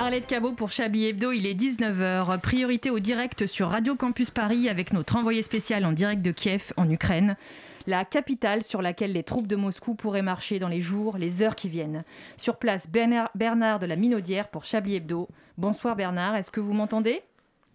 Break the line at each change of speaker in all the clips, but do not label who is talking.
Arlette Cabot pour Chablis Hebdo, il est 19h. Priorité au direct sur Radio Campus Paris avec notre envoyé spécial en direct de Kiev, en Ukraine. La capitale sur laquelle les troupes de Moscou pourraient marcher dans les jours, les heures qui viennent. Sur place, Bernard, Bernard de la Minaudière pour Chablis Hebdo. Bonsoir Bernard, est-ce que vous m'entendez?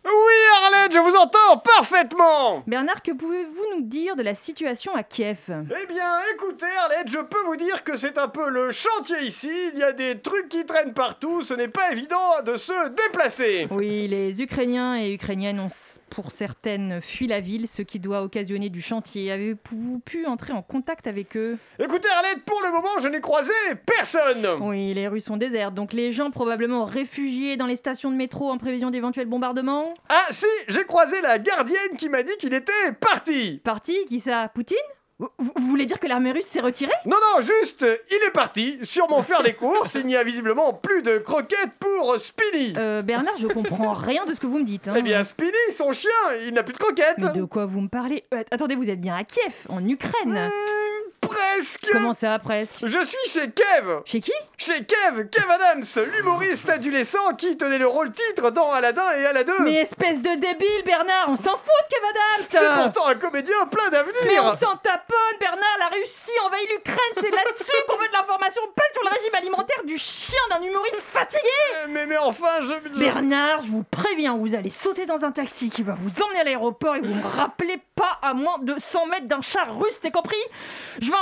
Oui, Arlette, je vous entends parfaitement
Bernard, que pouvez-vous nous dire de la situation à Kiev?
Eh bien, écoutez, Arlette, je peux vous dire que c'est un peu le chantier ici. Il y a des trucs qui traînent partout. Ce n'est pas évident de se déplacer.
Oui, les Ukrainiens et Ukrainiennes ont pour certaines fui la ville, ce qui doit occasionner du chantier. Avez-vous pu entrer en contact avec eux?
Écoutez, Arlette, pour le moment, je n'ai croisé personne.
Oui, les rues sont désertes, donc les gens probablement réfugiés dans les stations de métro en prévision d'éventuels bombardements?
Ah, si, j'ai croisé la gardienne qui m'a dit qu'il était parti.
Parti Qui ça? Poutine? Vous, vous voulez dire que l'armée russe s'est retirée?
Non, non, juste, il est parti, sûrement faire des courses. Il n'y a visiblement plus de croquettes pour Spinny.
Euh, Bernard, je comprends rien de ce que vous me dites. hein.
Eh bien, Spinny, son chien, il n'a plus de croquettes.
Mais de quoi vous me parlez? Euh, Attendez, vous êtes bien à Kiev, en Ukraine
Presque.
Comment ça, presque
Je suis chez Kev.
Chez qui
Chez Kev, Kev Adams, l'humoriste adolescent qui tenait le rôle titre dans Aladdin et Aladdin.
Mais espèce de débile, Bernard, on s'en fout de Kev Adams
C'est pourtant un comédien plein d'avenir.
Mais on s'en taponne, Bernard, la Russie envahit l'Ukraine, c'est là-dessus qu'on veut de l'information, pas sur le régime alimentaire du chien d'un humoriste fatigué
Mais, mais enfin, je...
Bernard, je vous préviens, vous allez sauter dans un taxi qui va vous emmener à l'aéroport et vous me rappelez pas à moins de 100 mètres d'un char russe, c'est compris? Je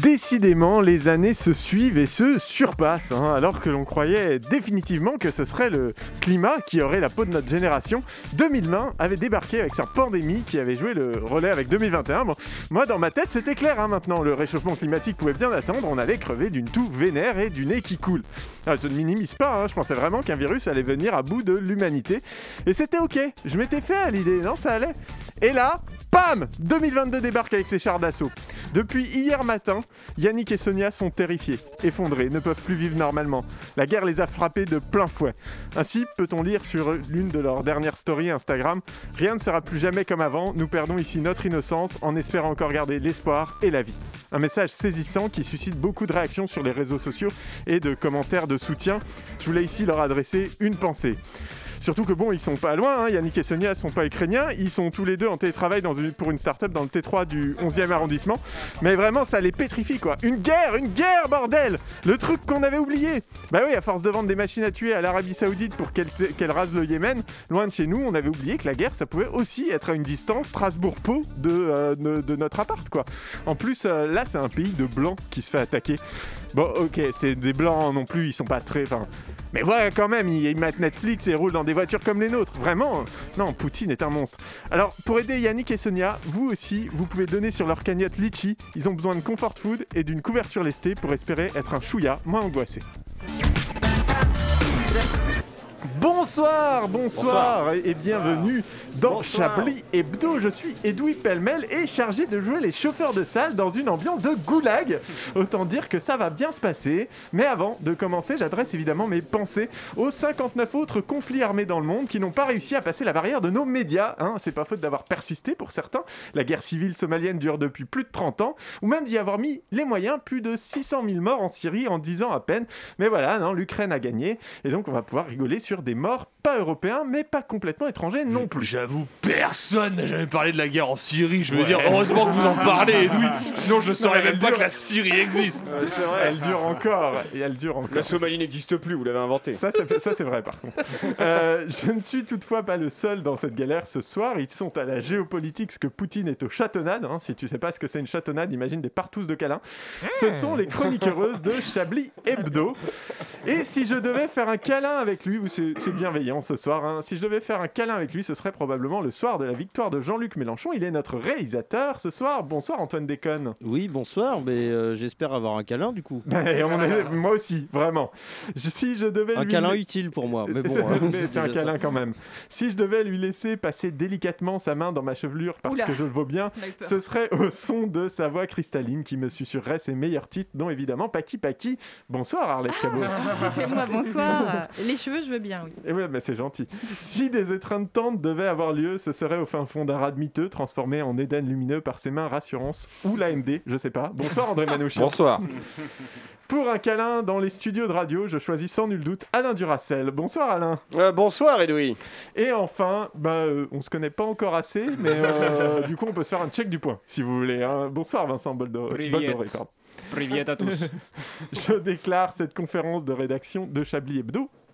Décidément, les années se suivent et se surpassent, hein, alors que l'on croyait définitivement que ce serait le climat qui aurait la peau de notre génération. 2020 avait débarqué avec sa pandémie qui avait joué le relais avec 2021. Bon, moi, dans ma tête, c'était clair hein, maintenant. Le réchauffement climatique pouvait bien attendre, on allait crever d'une toux vénère et du nez qui coule. Ah, je ne minimise pas, hein, je pensais vraiment qu'un virus allait venir à bout de l'humanité. Et c'était ok, je m'étais fait à l'idée, non, ça allait. Et là, Pam 2022 débarque avec ses chars d'assaut. Depuis hier matin, Yannick et Sonia sont terrifiés, effondrés, ne peuvent plus vivre normalement. La guerre les a frappés de plein fouet. Ainsi, peut-on lire sur l'une de leurs dernières stories Instagram Rien ne sera plus jamais comme avant, nous perdons ici notre innocence en espérant encore garder l'espoir et la vie. Un message saisissant qui suscite beaucoup de réactions sur les réseaux sociaux et de commentaires de soutien. Je voulais ici leur adresser une pensée. Surtout que bon, ils sont pas loin, hein, Yannick et Sonia sont pas ukrainiens, ils sont tous les deux en télétravail pour une start-up dans le T3 du 11e arrondissement. Mais vraiment, ça les pétrifie quoi. Une guerre, une guerre, bordel Le truc qu'on avait oublié Bah oui, à force de vendre des machines à tuer à l'Arabie Saoudite pour qu'elle rase le Yémen, loin de chez nous, on avait oublié que la guerre, ça pouvait aussi être à une distance Strasbourg-Pau de, euh, notre appart quoi. En plus, euh, là, c'est un pays de blancs qui se fait attaquer. Bon, ok, c'est des blancs non plus, ils sont pas très. Enfin, mais voilà, quand même, ils, ils mettent Netflix et roulent dans des voitures comme les nôtres. Vraiment, non, Poutine est un monstre. Alors, pour aider Yannick et Sonia, vous aussi, vous pouvez donner sur leur cagnotte Litchi. Ils ont besoin de comfort food et d'une couverture lestée pour espérer être un chouïa moins angoissé. Bonsoir, bonsoir, et bienvenue dans
Bonsoir.
Chablis Hebdo. Je suis Edoui Pellemel et chargé de jouer les chauffeurs de salle dans une ambiance de goulag. Autant dire que ça va bien se passer. Mais avant de commencer, j'adresse évidemment mes pensées aux 59 autres conflits armés dans le monde qui n'ont pas réussi à passer la barrière de nos médias. hein. C'est pas faute d'avoir persisté pour certains. La guerre civile somalienne dure depuis plus de 30 ans, ou même d'y avoir mis les moyens, plus de 600 000 morts en Syrie en 10 ans à peine. Mais voilà, non, l'Ukraine a gagné, et donc on va pouvoir rigoler sur des morts pas européens, mais pas complètement étrangers non plus.
J'avoue, personne n'a jamais parlé de la guerre en Syrie. Je veux dire, heureusement que vous en parlez, Edoui. Sinon, je saurais
Non,
même pas que la Syrie existe.
Elle dure encore, et elle dure encore.
La Somalie n'existe plus, vous l'avez inventé.
Ça, c'est, ça, c'est vrai, par contre. Euh, je ne suis toutefois pas le seul dans cette galère ce soir. Ils sont à la géopolitique ce que Poutine est aux chatonnades. hein. Si tu sais pas ce que c'est une chatonnade, imagine des partous de câlins. Ce sont les chroniqueuses de Chablis Hebdo. Et si je devais faire un câlin avec lui, ou c'est c'est bienveillant ce soir, hein, si je devais faire un câlin avec lui, ce serait probablement le soir de la victoire de Jean-Luc Mélenchon. Il est notre réalisateur ce soir. Bonsoir Antoine Déconne.
Oui, bonsoir, mais euh, j'espère avoir un câlin du coup.
Ben, on est- moi aussi, vraiment. Je- si je devais
Un
lui-
câlin utile pour moi, mais bon.
C'est-
hein,
mais c'est un
ça.
câlin quand même. Si je devais lui laisser passer délicatement sa main dans ma chevelure parce
Oula.
que je le vaux bien, ce serait au son de sa voix cristalline qui me susurrerait ses meilleurs titres, dont évidemment Paki Paki. Bonsoir Arlette Cabot.
C'était moi, bonsoir. Les cheveux, je veux bien, oui.
Et ouais, mais c'est gentil. Si des étreintes tentes devaient avoir lieu, ce serait au fin fond d'un rat miteux, transformé en Éden lumineux par ses mains rassurances ou l'AMD, je sais pas. Bonsoir André Manouchian.
Bonsoir.
Pour un câlin dans les studios de radio, je choisis sans nul doute Alain Duracel. Bonsoir Alain.
Euh, bonsoir Edoui.
Et enfin, bah, euh, on se connaît pas encore assez, mais euh, du coup on peut se faire un check du point, si vous voulez. hein. Bonsoir Vincent Boldo-. Boldoré.
Priviet à tous.
Je déclare cette conférence de rédaction de Chablis Hebdo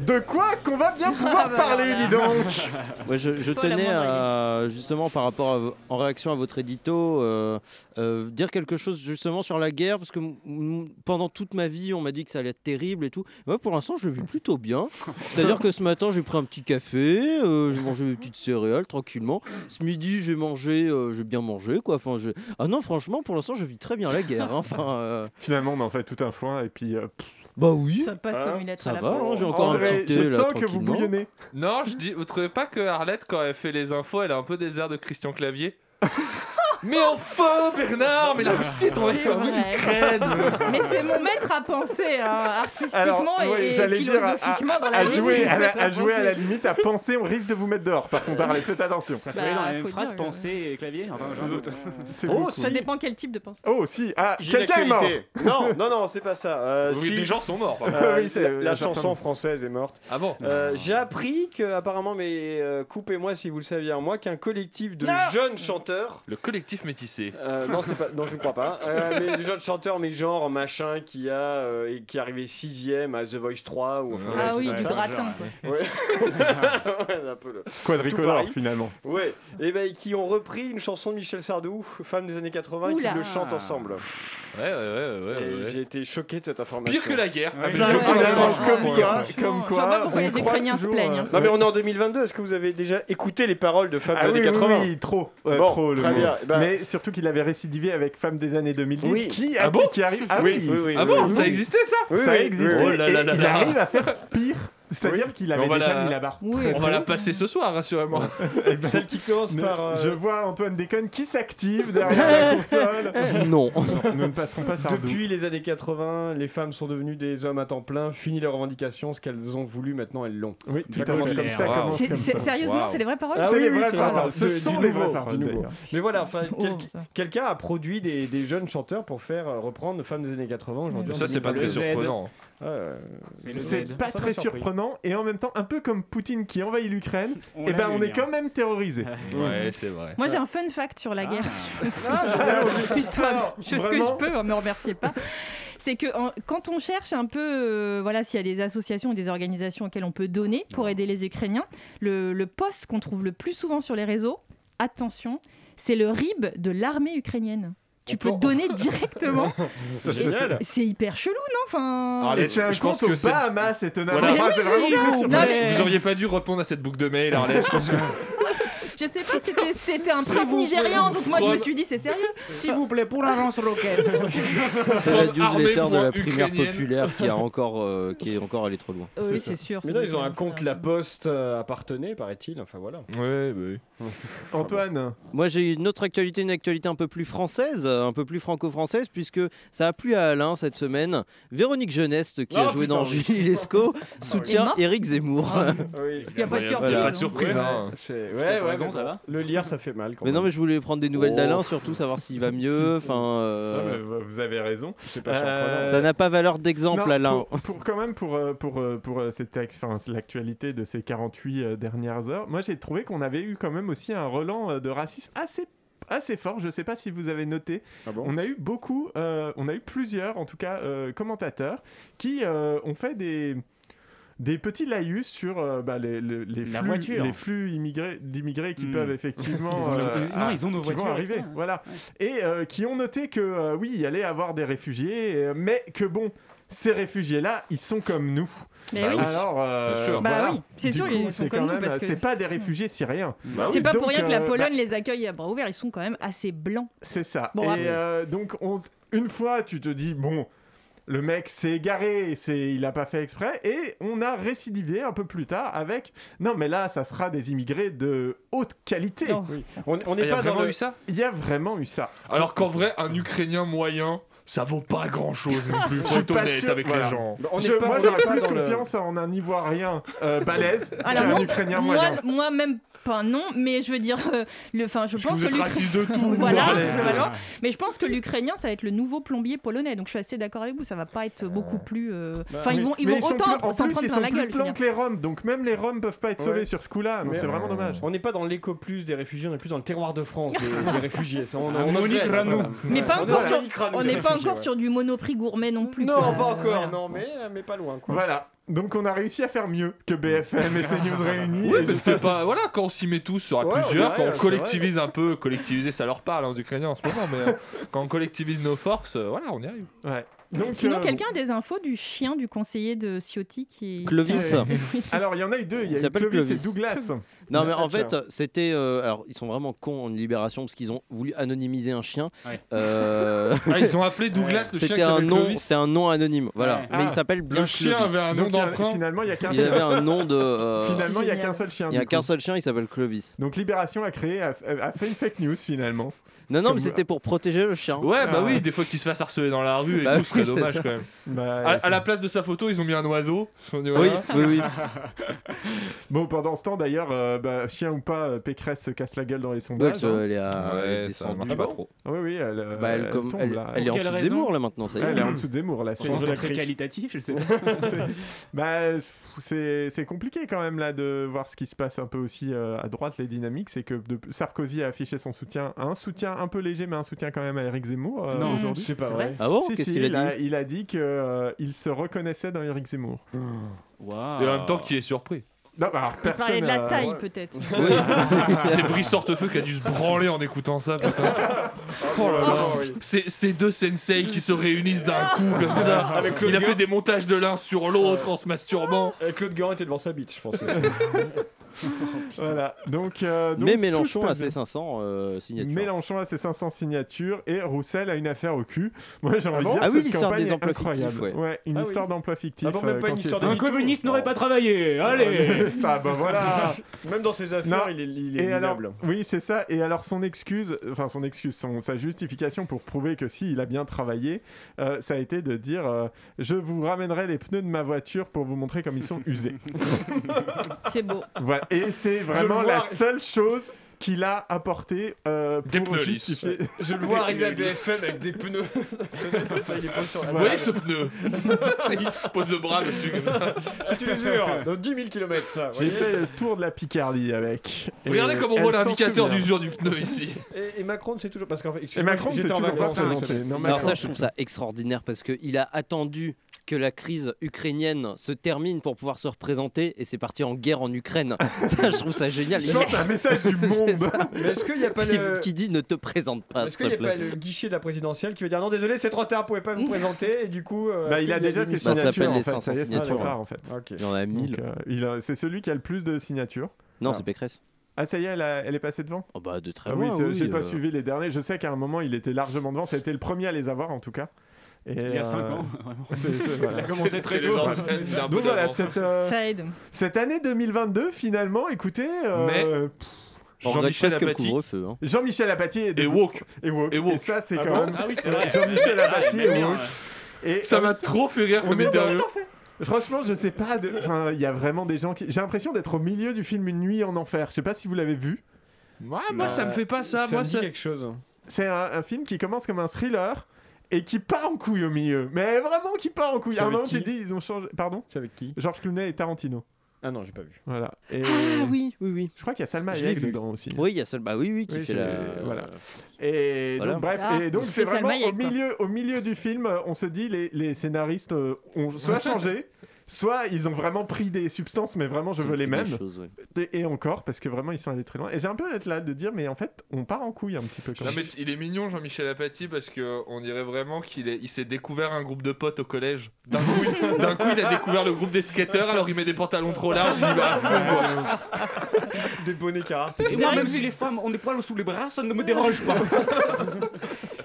De quoi qu'on va bien pouvoir
Ah bah
parler, dis donc
Ouais, je, tenais à, justement par rapport à, en réaction à votre édito, euh, euh, dire quelque chose justement sur la guerre, parce que pendant toute ma vie, on m'a dit que ça allait être terrible et tout. Ouais, pour l'instant, je le vis plutôt bien. C'est-à-dire que ce matin, j'ai pris un petit café, euh, j'ai mangé mes petites céréales tranquillement. Ce midi, j'ai mangé, euh, j'ai bien mangé, quoi. Enfin, je... Ah non, franchement, pour l'instant, je vis très bien la guerre. hein. Enfin, euh,
Finalement, on en fait tout un foin, et puis... euh, pff,
bah oui.
Ça passe comme une lettre
Ça
à la
va,
poste.
hein, j'ai encore un
André,
petit thé
je
là,
sens que vous
tranquillement.
bouillonnez.
Non, je dis, vous trouvez pas que Arlette, quand elle fait les infos, elle a un peu des airs de Christian Clavier? Mais enfin, Bernard, mais la Russie,
C'est
pas vu
vrai.
l'Ukraine
Mais c'est mon maître à penser hein, artistiquement
Alors,
et,
ouais,
et
j'allais dire à,
philosophiquement
à-
dans la
à jouer, à, la, à jouer à
penser.
la limite, à penser, on risque de vous mettre dehors. Par contre, Arlette, faites attention.
Ça peut
Bah,
dans la même phrase
dire que-
pensée et clavier Enfin, j'en doute.
C'est
Oh,
beaucoup.
Ça dépend quel type de pensée.
Oh, si. Ah,
J'ai
quelqu'un est mort.
Non, non, non, c'est pas ça. Euh,
Oui,
si,
Des gens sont morts.
euh,
Oui, c'est-
la,
euh,
la chanson française est morte.
Ah bon
Euh, J'ai appris que, apparemment, mais euh, coupez-moi si vous le saviez en moi, qu'un collectif de jeunes chanteurs.
Le collectif métissé.
euh, non, c'est pas, non, je ne crois pas. euh, mais des jeunes chanteurs, mais genre machin qui a euh, et qui est arrivé sixième à The Voice 3 ou enfin.
Ah oui, du gratin. quoi.
Ouais. Ouais, un peu le- Tout
Quadricolore, finalement.
Ouais. Et ben qui ont repris une chanson de Michel Sardou, femme des années 80, et
Oula.
qui le chantent ensemble.
Ouais, ouais, ouais, ouais.
Et
ouais, ouais.
j'ai été choqué de cette information.
Pire que la guerre.
Ouais,
Ah,
comme quoi,
Franchement,
comme quoi,
pourquoi les Ukrainiens se plaignent.
euh,
Non mais on est en 2022, est-ce que vous avez déjà écouté les paroles de Femmes
Ah
des années
oui,
80
oui, trop,
Bon,
trop le Mais surtout qu'il avait récidivé avec Femme des années 2010,
Oui.
qui,
Ah bon
qui arrive. Ah
Oui,
oui,
oui, oui,
Ah
oui,
bon,
oui.
ça existait ça
Oui,
ça
oui.
Oh là là
et
là
il
là.
arrive à faire pire. C'est-à-dire qu'il avait
On va
déjà
la-
mis la barre
Oui.
très
On va la passer ce soir, rassurez-moi.
Eh ben,
Celle qui commence
ne-
par. euh,
Je vois Antoine Déconne qui s'active derrière la console.
Non.
Nous ne passerons pas Sardou.
Depuis les années 80, les femmes sont devenues des hommes à temps plein, fini leurs revendications, ce qu'elles ont voulu, maintenant elles l'ont.
Oui, tout
Ça
commence comme ça.
ça.
commence comme ça.
Sérieusement, c'est les vraies paroles
Ah
C'est
oui,
les vraies paroles. Ce sont
du
les
nouveau,
vraies
du
paroles.
Mais voilà, enfin,
Oh,
quel-
ça.
quelqu'un a produit des, jeunes chanteurs pour faire euh, reprendre Femmes des années 80 aujourd'hui.
Ça, c'est pas très
2022.
surprenant.
Ouais.
C'est
pas très surprenant et en même temps un peu comme Poutine qui envahit l'Ukraine.
On
Et
l'a
ben on est quand même terrorisé.
Ouais, c'est vrai.
Moi j'ai un fun fact sur la
Ah.
guerre.
Ah,
Alors,
je ce que je peux, me remerciez pas. C'est que en- quand on cherche un peu, euh, voilà, s'il y a des associations ou des organisations auxquelles on peut donner pour aider les Ukrainiens, le, le poste qu'on trouve le plus souvent sur les réseaux, attention, c'est le RIB de l'armée ukrainienne. Tu peux
peut-
donner directement.
C'est génial.
C'est hyper chelou, non enfin...
Ah,
Et c'est un
je pense que
Bahamas, étonnamment.
Voilà.
C'est vraiment
non, mais-
Vous auriez pas dû répondre à cette boucle de mail, Arlette. Je pense que.
Je sais pas, c'était- c'était un prince nigérian, donc moi je me suis dit c'est sérieux.
S'il vous plaît, pour un lance-roquette.
C'est la newsletter de la primaire
ukrainienne.
populaire qui, a encore, euh, qui est encore allé trop loin.
oui, c'est sûr.
Mais non, ils ont un compte
peu-
La Poste euh, appartenait, paraît-il. Enfin voilà.
Ouais, bah oui.
Antoine,
Moi, j'ai une autre actualité, une actualité un peu plus française, un peu plus franco-française, puisque ça a plu à Alain cette semaine. Véronique Jeuneste, qui a
Oh,
joué
putain,
dans
oui.
Julie Lescaut,
Est
soutient Éric Zemmour.
Ah,
Oui.
Il n'y a pas de
Y a-
surprise.
y a pas de
hein.
surprise.
Ouais,
hein.
ouais,
Ça va
Le lire, ça fait mal. Quand
Mais non, mais je voulais prendre des nouvelles
Oh.
d'Alain, surtout savoir s'il va mieux. Enfin, euh,
vous avez raison.
c'est pas
Euh,
surprenant.
ça n'a pas valeur d'exemple, Alain.
Pour, pour- quand même, pour, euh, pour, pour l'actualité de ces 48 euh, dernières heures, moi j'ai trouvé qu'on avait eu quand même aussi un relan de racisme assez assez fort, je sais pas si vous avez noté.
Ah bon?
On a eu beaucoup, euh, on a eu plusieurs, en tout cas, euh, commentateurs qui euh, ont fait des des petits laïus sur euh, bah, les, les, flux,
voiture.
les flux immigrés, d'immigrés qui
Hmm.
peuvent effectivement
Ils ont nos-
euh,
non, ils ont nos
qui vont arriver, voilà, et euh, qui ont noté que euh, oui, il y allait avoir des réfugiés, mais que bon, ces réfugiés-là, ils sont comme nous.
Mais Bah oui.
Alors, euh.
Bah
voilà.
oui, c'est sûr,
coup,
ils sont
quand
nous,
même,
parce que-
c'est pas des réfugiés syriens.
c'est pas pour rien que la Pologne
bah,
les accueille à bras ouverts. Ils sont quand même assez blancs.
c'est ça.
Bon,
et euh, donc, on- une fois, tu te dis, bon, le mec s'est égaré, c'est, il a pas fait exprès, et on a récidivé un peu plus tard avec, non, mais là, ça sera des immigrés de haute qualité.
Oui. On on
Il
n'est
y a
pas dans
vraiment
le...
eu ça?
Il y a vraiment eu ça.
Alors qu'en vrai, un Ukrainien moyen, ça vaut pas grand chose non plus. Faut être honnête
sûr,
avec
voilà.
les gens.
On
Je-
n'est pas-
moi, j'aurais plus
le-
confiance en un Ivoirien euh, balèze qu'un Ukrainien
moi,
moyen.
moi même pas non, mais je veux dire, euh, le, enfin, je
Parce que
pense
vous êtes
l'Ukra-
raciste de tout,
voilà, globalement. mais je pense que l'Ukrainien, ça va être le nouveau plombier polonais. Donc je suis assez d'accord avec vous, ça va pas être beaucoup plus. euh, Enfin, ils
Mais-
vont, ils
mais
vont
sont
autant
plus- en
s'en
plus,
prendre
ils
plein
sont
la
plus
gueule. je veux
plans
dire.
que les Roms, donc même les Roms peuvent pas être sauvés
Ouais.
sur ce coup-là. donc
Mais-
C'est vraiment dommage.
On n'est pas dans l'éco-plus des réfugiés, on est plus dans le terroir de France des, des réfugiés. Ça, on, on
Monique
upgrade,
Ranou.
voilà.
Mais pas encore sur, on n'est pas encore sur du monoprix gourmet non plus.
Non,
quoi.
pas encore, non, mais, mais pas loin. Quoi.
Voilà. Donc on a réussi à faire mieux que BFM et CNews réunis.
Oui,
Et je-
c'était pas. Voilà, quand on s'y met tous à
Ouais,
plusieurs,
ouais,
quand on collectivise un peu, collectiviser ça leur parle hein, aux Ukrainiens en ce moment, mais euh, quand on collectivise nos forces, euh, voilà, on y arrive.
Ouais. Donc,
Sinon,
euh,
quelqu'un a des infos du chien du conseiller de Ciotti qui.
Clovis.
Alors il y en a eu deux. Il y
Il
a eu
s'appelle
Clovis,
Clovis.
et Douglas.
Non, mais en fait, c'était. euh, alors, ils sont vraiment cons en libération parce qu'ils ont voulu anonymiser un chien.
Ouais.
Euh,
Ah, ils ont appelé Douglas le chien
C'était un nom,
Clovis.
c'était un nom anonyme, voilà.
Ouais.
Mais
Ah.
il s'appelle bien
Le chien
Clovis.
avait un nom
il
d'emprunt.
finalement il y a qu'un
Il
seul.
avait un nom de.
Finalement il y a qu'un seul chien.
Il y a qu'un seul chien, il s'appelle Clovis.
Donc Libération a créé, a, a fait une fake news finalement.
Non, non,
Comme
mais c'était pour protéger le chien.
Ouais, bah
Ah.
oui, des fois qu'ils se fassent harceler dans la rue et
Bah
tout, serait
c'est
dommage quand même.
Bah,
À, à la place de sa photo, ils ont mis un oiseau. Dit,
Oui,
voilà.
oui, oui.
Bon, pendant ce temps d'ailleurs, euh, bah, chien ou pas, euh, Pécresse se casse la gueule dans les sondages.
elle,
hein.
elle est à-
Ouais,
elle est
ça
descendue.
marche
Ah
pas
bon
trop.
Oui, oui, elle, euh,
Bah, elle,
elle
comme-
tombe,
elle-
là.
elle est en dessous de Zemmour là maintenant, ça y est.
Elle est en dessous de Zemmour là. C'est-
très qualitatif, je sais pas.
bah, c'est compliqué quand même là de voir ce qui se passe un peu aussi euh, à droite, les dynamiques. C'est que de- Sarkozy a affiché son soutien, un soutien un peu léger, mais un soutien quand même à Eric Zemmour euh,
Non,
aujourd'hui.
C'est pas
C'est
vrai.
Ah bon? Qu'est-ce qu'il a dit?
A, il a dit qu'il se reconnaissait dans Eric Zemmour.
Waouh.
Et en même temps, qui est surpris
Non, bah, alors personne.
parlez de la
euh,
taille peut-être.
C'est Brice Hortefeux qui a dû se branler en écoutant ça, putain. Oh là là. C'est ces deux sensei qui se réunissent d'un coup comme ça.
Avec Claude
Il a fait des montages de l'un sur l'autre en se masturbant.
Et Claude Guérin était devant sa bite, je pense.
Voilà. Donc, euh, donc,
Mais Mélenchon a ses
bien.
500 euh, signatures.
Mélenchon a ses 500 signatures et Roussel a une affaire au cul. Moi j'ai envie
bon
de dire
Ah oui,
cette
l'histoire
campagne
des
est
emplois
incroyable.
fictifs, ouais.
une
Ah oui.
histoire d'emploi fictif.
Ah bon, même
euh,
pas une histoire
Un communiste n'aurait
Oh.
pas travaillé. Allez.
Ça, bah voilà.
Même dans ses affaires,
Non.
il est, il est
Et alors,
minable.
oui, c'est ça. Et alors, son excuse, enfin, son excuse, son, sa justification pour prouver que si, il a bien travaillé, euh, ça a été de dire euh, Je vous ramènerai les pneus de ma voiture pour vous montrer comme ils sont usés.
C'est beau.
voilà. Et c'est vraiment la seule chose qu'il a apporté euh,
Des
pour
pneus
justifier.
Je le vois arriver à BFM avec des pneus.
Vous voyez ce pneu Il pose le bras dessus comme ça.
C'est une usure. Dans 10 000 km, ça.
J'ai fait le tour de la Picardie avec. Et
Regardez comme on voit l'indicateur d'usure du pneu ici.
Et, et Macron, c'est toujours. Parce qu'en fait,
Et Macron, c'est toujours pas présenté.
Alors ça, je trouve ça extraordinaire parce qu'il a attendu que la crise ukrainienne se termine pour pouvoir se représenter et c'est parti en guerre en Ukraine. ça, je trouve ça génial.
C'est un message du monde.
Est-ce qu'il n'y a pas
qui,
le.
qui dit ne te présente pas,
Est-ce qu'il n'y a pas le guichet de la présidentielle qui veut dire non désolé c'est trop tard vous pouvez pas vous présenter et du coup euh,
Bah, il a déjà ses signatures
s'appelle
en
les
fait. Ça y est,
500
c'est trop
signatures.
tard en fait.
Il y en a 1000.
Donc, euh, il a- c'est celui qui a le plus de signatures.
Non,
Ah.
c'est Pécresse.
Ah ça y est, elle, a- elle est passée devant
Oh bah de très
Ah oui,
loin.
t-
oui,
j'ai pas
euh.
suivi les derniers. Je sais qu'à un moment, il était largement devant. Ça a été le premier à les avoir en tout cas. Et,
Il y a 5
euh,
ans, vraiment.
c'est- c'est- voilà.
Il a commencé
C'est-
très
c'est
tôt.
c'est
Donc voilà, cette, euh,
Ça aide.
cette année 2022, finalement, écoutez, euh,
Mais- Jean-Michel Apathy
hein.
Jean-Michel Apathy
et woke.
et woke.
Et woke.
Et ça, c'est
Ah
quand
bon
même.
Ah oui, c'est vrai.
Jean-Michel Apathy
Ah,
est
mais bien,
woke. Et,
Ça m'a trop fait rire
on
comme
est
interview.
Franchement, je sais pas. de- Enfin, il y a vraiment des gens qui. J'ai l'impression d'être au milieu du film Une nuit en enfer. Je sais pas si vous l'avez vu.
Ouais, moi, ça me fait pas ça.
ça
Moi,
me dit
ça.
quelque chose
C'est un, un film qui commence comme un thriller et qui part en couille au milieu. Mais vraiment qui part en couille. À un moment, j'ai dit, ils ont changé. Pardon?
C'est avec qui?
Georges Clooney et Tarantino.
ah non j'ai pas vu
Voilà. Et
Ah oui, oui, oui.
je crois qu'il y a Salma Hayek dedans aussi.
Oui, il y a seul. Bah oui, oui, qui
Oui,
fait la.
voilà. Et
Voilà.
donc bref,
Ah,
et donc
c'est
vraiment
Salma
au
Hayek, quoi.
milieu, au milieu du film, on se dit les, les scénaristes euh, ont soit changé, soit ils ont vraiment pris des substances, mais vraiment je veux les mêmes.
choses, ouais.
Et, et encore, parce que vraiment ils sont allés très loin. Et j'ai un peu être là de dire, mais en fait, on part en couille un petit peu quand
Non
même.
mais il est mignon Jean-Michel Apathy parce que on dirait vraiment qu'il est, il s'est découvert un groupe de potes au collège. D'un coup, il, d'un coup, il a découvert le groupe des skateurs, alors il met des pantalons trop larges, il y va à fond quoi.
Des bonnets car.
Et moi, même si les femmes ont des poils sous les bras, ça ne me dérange pas.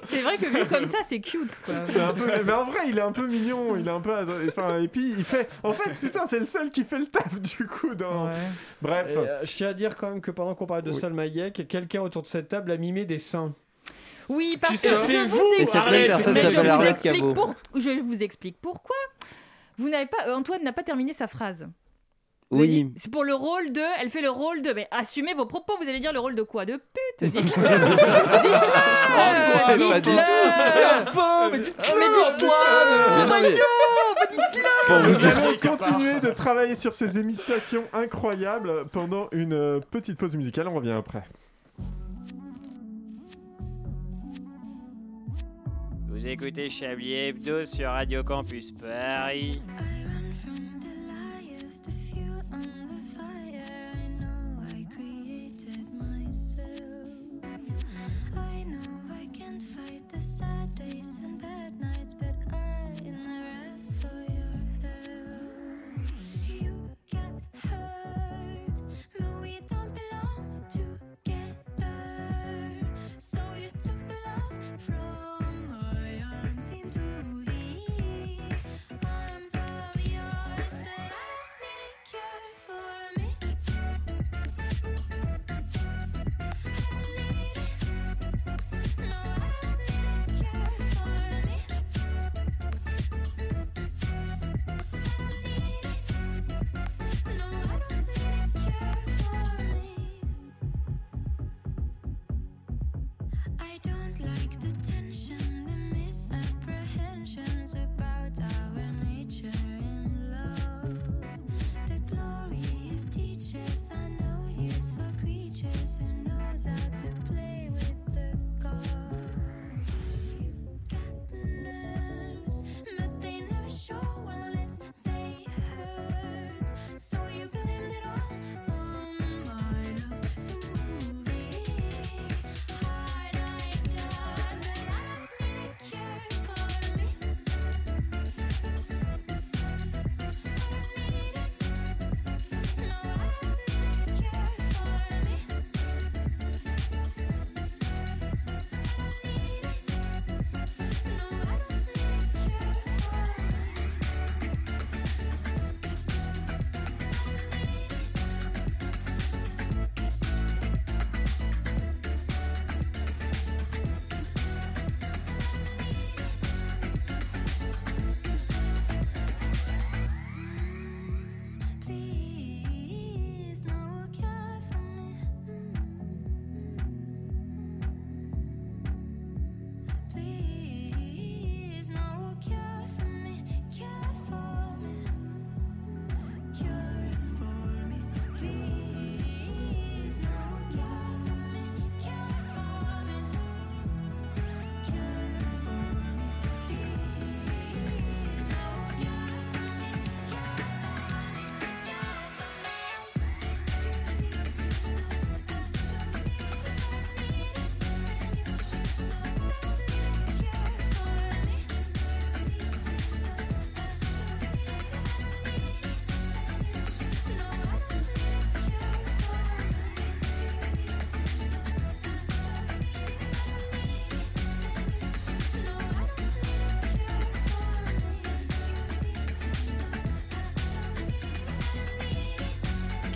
C'est vrai que vu comme ça, c'est cute, quoi.
C'est un peu, mais en vrai, il est un peu mignon, il est un peu, enfin, et puis il fait, en fait, putain, c'est le seul qui fait le taf du coup dans. Bref.
Et, euh, je tiens à dire quand même que pendant qu'on parlait de
Oui.
Salma Hayek, quelqu'un autour de cette table a mimé des seins.
Oui, parce que
C'est
vous
vous
Et cette même
explique-
personne
mais je
s'appelle
vous
Arlette Cabot.
pour- Je vous explique pourquoi. Vous n'avez pas, euh, Antoine n'a pas terminé sa phrase.
Oui.
C'est pour le rôle de. Elle fait le rôle de. Mais assumez vos propos. Vous allez dire le rôle de quoi? De pute. Dites-le. Dites-le. Dites-le. mais dites-le. Mais dites-le.
Mais non, mais- Pour vous
Nous allons continuer de travailler sur ces imitations incroyables pendant une euh, petite pause musicale. On revient après.
Vous écoutez Chablis Hebdo sur Radio Campus Paris.
Sad days and bad nights, but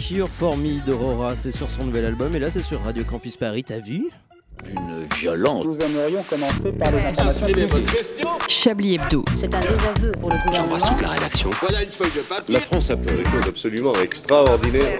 Cure for Me
d'Aurora, c'est sur son nouvel album et là c'est sur Radio Campus Paris, t'as vu?
Une violence.
Nous aimerions commencer par les informations
Chablis Hebdo.
C'est un désaveu pour le gouvernement.
la rédaction.
Voilà une feuille de papier.
La France a fait des choses absolument extraordinaires.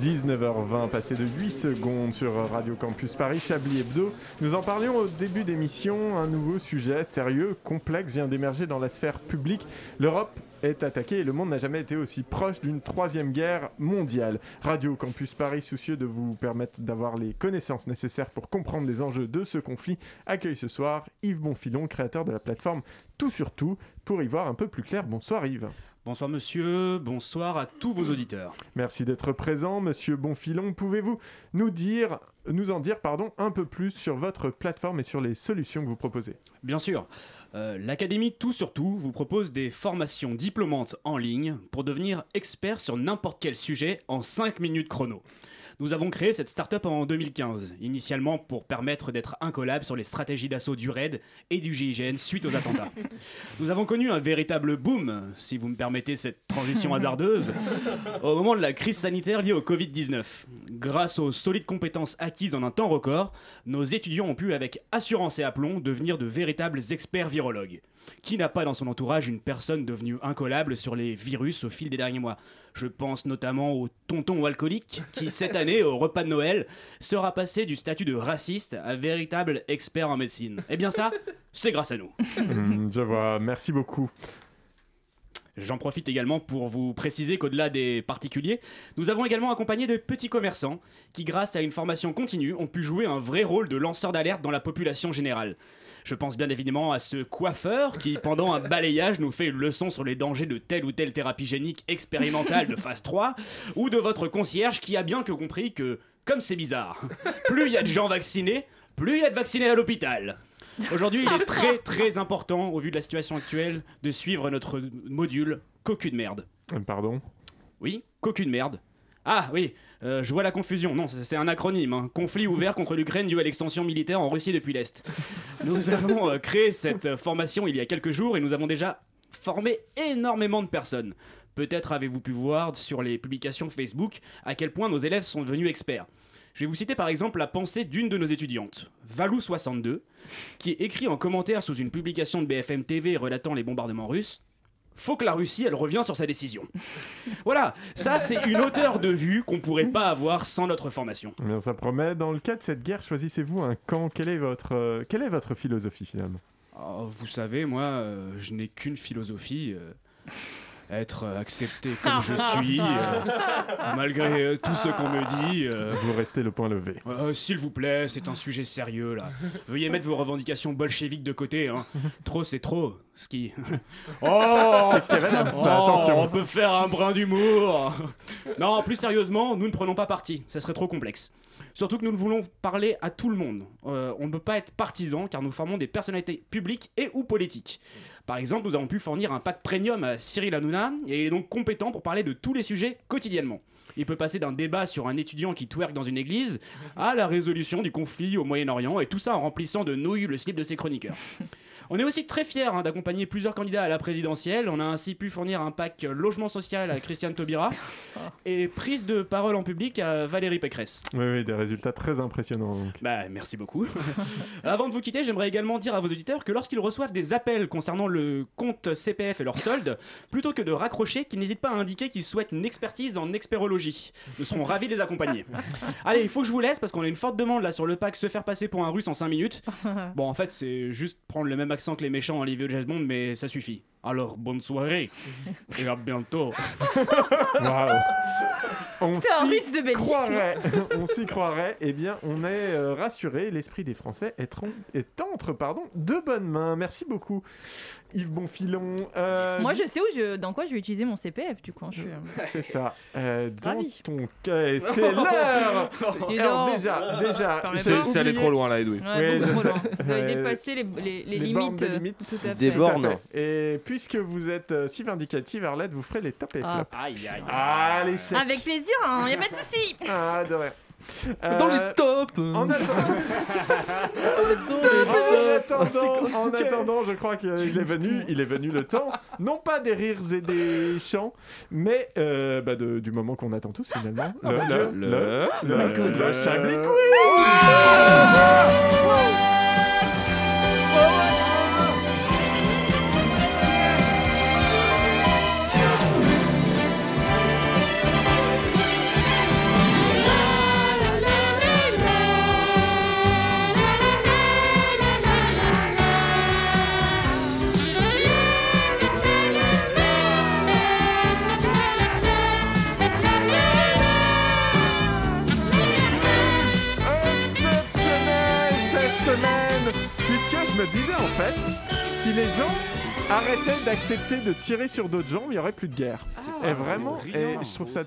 19h20, passé de 8 secondes sur Radio Campus Paris, Chablis Hebdo. Nous en parlions au début d'émission, un nouveau sujet sérieux, complexe, vient d'émerger dans la sphère publique. L'Europe est attaquée et le monde n'a jamais été aussi proche d'une troisième guerre mondiale. Radio Campus Paris, soucieux de vous permettre d'avoir les connaissances nécessaires pour comprendre les enjeux de ce conflit, accueille ce soir Yves Bonfilon, créateur de la plateforme Tout sur Tout, pour y voir un peu plus clair. Bonsoir Yves.
Bonsoir monsieur, bonsoir à tous vos auditeurs.
Merci d'être présent, monsieur Bonfilon. Pouvez-vous nous dire, nous en dire pardon, un peu plus sur votre plateforme et sur les solutions que vous proposez?
Bien sûr, euh, l'Académie Tout sur Tout vous propose des formations diplômantes en ligne pour devenir expert sur n'importe quel sujet en 5 minutes chrono. Nous avons créé cette start-up en 2015, initialement pour permettre d'être incollable sur les stratégies d'assaut du RAID et du GIGN suite aux attentats. Nous avons connu un véritable boom, si vous me permettez cette transition hasardeuse, au moment de la crise sanitaire liée au Covid-19. Grâce aux solides compétences acquises en un temps record, nos étudiants ont pu, avec assurance et aplomb, devenir de véritables experts virologues. Qui n'a pas dans son entourage une personne devenue incollable sur les virus au fil des derniers mois? Je pense notamment au tonton alcoolique qui, cette année, au repas de Noël, sera passé du statut de raciste à véritable expert en médecine. Eh bien ça, c'est grâce à nous.
Hum, Je vois, merci beaucoup.
J'en profite également pour vous préciser qu'au-delà des particuliers, nous avons également accompagné de petits commerçants qui, grâce à une formation continue, ont pu jouer un vrai rôle de lanceur d'alerte dans la population générale. Je pense bien évidemment à ce coiffeur qui, pendant un balayage, nous fait une leçon sur les dangers de telle ou telle thérapie génique expérimentale de phase 3, ou de votre concierge qui a bien que compris que, comme c'est bizarre, plus il y a de gens vaccinés, plus il y a de vaccinés à l'hôpital. Aujourd'hui, il est très très important, au vu de la situation actuelle, de suivre notre module Cocu de merde.
Euh, Pardon?
Oui, Cocu de merde. Ah oui, euh, je vois la confusion. Non, c'est un acronyme. hein. Conflit ouvert contre l'Ukraine dû à l'extension militaire en Russie depuis l'Est. Nous avons euh, créé cette euh, formation il y a quelques jours et nous avons déjà formé énormément de personnes. Peut-être avez-vous pu voir sur les publications Facebook à quel point nos élèves sont devenus experts. Je vais vous citer par exemple la pensée d'une de nos étudiantes, Valou62, qui écrit en commentaire sous une publication de BFM TV relatant les bombardements russes faut que la Russie, elle revient sur sa décision. voilà, ça c'est une hauteur de vue qu'on pourrait pas avoir sans notre formation.
Eh bien, ça promet. Dans le cas de cette guerre, choisissez-vous un camp. Quelle est votre, euh, quelle est votre philosophie finalement?
Oh, vous savez, moi, euh, je n'ai qu'une philosophie. euh, être accepté comme je suis, euh, malgré euh, tout ce qu'on me dit. euh,
Vous restez le point levé.
Euh, S'il vous plaît, c'est un sujet sérieux là. Veuillez mettre vos revendications bolcheviques de côté. Hein. Trop, c'est trop. Ce qui. Oh
C'est Kevin Adams,
Oh,
attention.
On peut faire un brin d'humour. Non, plus sérieusement, nous ne prenons pas parti. Ça serait trop complexe. Surtout que nous voulons parler à tout le monde. Euh, on ne peut pas être partisan car nous formons des personnalités publiques et ou politiques. Par exemple, nous avons pu fournir un pack premium à Cyril Hanouna et il est donc compétent pour parler de tous les sujets quotidiennement. Il peut passer d'un débat sur un étudiant qui twerk dans une église à la résolution du conflit au Moyen-Orient et tout ça en remplissant de nouilles le slip de ses chroniqueurs. On est aussi très fiers hein, d'accompagner plusieurs candidats à la présidentielle. On a ainsi pu fournir un pack logement social à Christiane Taubira et prise de parole en public à Valérie Pécresse.
Oui, oui, des résultats très impressionnants. donc.
Bah, merci beaucoup. Avant de vous quitter, j'aimerais également dire à vos auditeurs que lorsqu'ils reçoivent des appels concernant le compte CPF et leur solde, plutôt que de raccrocher, qu'ils n'hésitent pas à indiquer qu'ils souhaitent une expertise en expérologie. Nous serons ravis de les accompagner. Allez, il faut que je vous laisse parce qu'on a une forte demande là sur le pack se faire passer pour un russe en 5 minutes. Bon, en fait, c'est juste prendre le même accent que les méchants en Olivier James Bond, mais ça suffit. Alors, bonne soirée et à bientôt.
Waouh On s'y croirait. on s'y croirait. Eh bien, on est euh, rassuré. L'esprit des Français est entre pardon, de bonnes mains. Merci beaucoup, Yves Bonfilon. Euh,
Moi, je sais où je, dans quoi je vais utiliser mon CPF, du coup. hein, Je suis...
C'est ça. Euh, dans
Ravi.
ton cas, c'est l'heure. Alors déjà, déjà,
pas.
C'est allé
oublié-
trop loin là, Edoui.
Ouais,
Oui, je
trop
sais.
loin. Vous avez dépassé les, les, les
Les
limites.
bornes des
euh,
limites.
tout à fait.
Des
Tout à
bornes.
fait. Et puisque vous êtes euh, si vindicative, Arlette, vous ferez les top et
Ah.
flop.
Aïe, aïe,
Allez, chef.
Avec plaisir, il n'y a pas de souci.
Ah, de rien.
Dans
Euh,
les tops
En attendant, en attendant, en attendant, je crois qu'il est venu, il est venu le temps, non pas des rires et des chants, mais euh, bah, de- du moment qu'on attend tous finalement. Le,
mon
le,
Dieu.
le,
Le-
le,
le-
le je me disais en fait, si les gens arrêtait d'accepter de tirer sur d'autres gens, il n'y aurait plus de guerre.
Ah,
et vraiment,
c'est
et
brillant.
je trouve ça.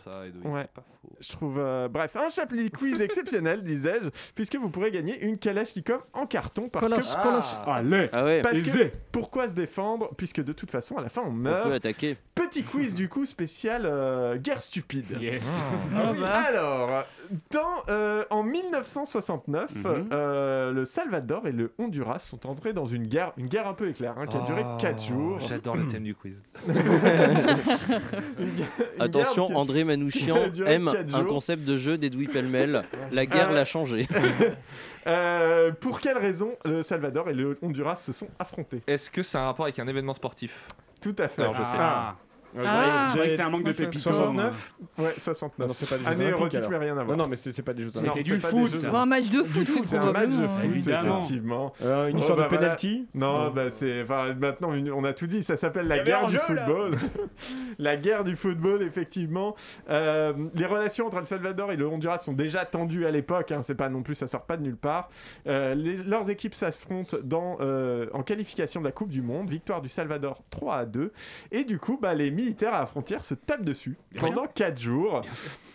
ouais.
pas faux.
Je trouve. euh, bref, un Chablis quiz exceptionnel, disais-je, puisque vous pourrez gagner une Kalachnikov en carton. Parce
Kalash-
que.
Kalash-
Allez
Ah ouais.
Parce que, pourquoi se défendre Puisque de toute façon, à la fin, on
On
meurt.
peut attaquer.
Petit quiz du coup spécial euh, guerre stupide.
Yes.
Ah bah.
Alors, dans, euh, en 1969,
Mhm.
euh, le Salvador et le Honduras sont entrés dans une guerre, une guerre un peu éclair, hein, qui a duré
Oh,
4
J'adore le thème du quiz.
Attention, André
a
Manouchian aime un concept de jeu d'Edoui Pellemel. La guerre
Euh,
l'a changé.
Euh, pour quelle raison le Salvador et le Honduras se sont affrontés?
Est-ce que c'est un rapport avec un événement sportif?
Tout à fait.
Alors, je sais.
Ah.
Ah.
je
c'était un manque de pépito.
69
Ouais, 69.
Non, c'est pas des
Année érotique,
alors.
mais rien à voir.
non, mais c'est c'est pas des Jeux Olympiques.
C'était du
c'est
foot,
des jeux-
ça.
Bon, un match de foot,
C'est un match de foot,
Évidemment.
effectivement.
Euh, une
Oh,
histoire
bah,
de
voilà.
penalty
Non, bah c'est. Enfin, maintenant, une- on a tout dit. Ça s'appelle la guerre du football. la guerre du football, effectivement. Euh, les relations entre le Salvador et le Honduras sont déjà tendues à l'époque. hein, c'est pas non plus, ça sort pas de nulle part. Euh, les- leurs équipes s'affrontent dans euh, en qualification de la Coupe du Monde. Victoire du Salvador 3 à 2. Et du coup, bah, les militaires à la frontière se tapent dessus pendant 4 jours.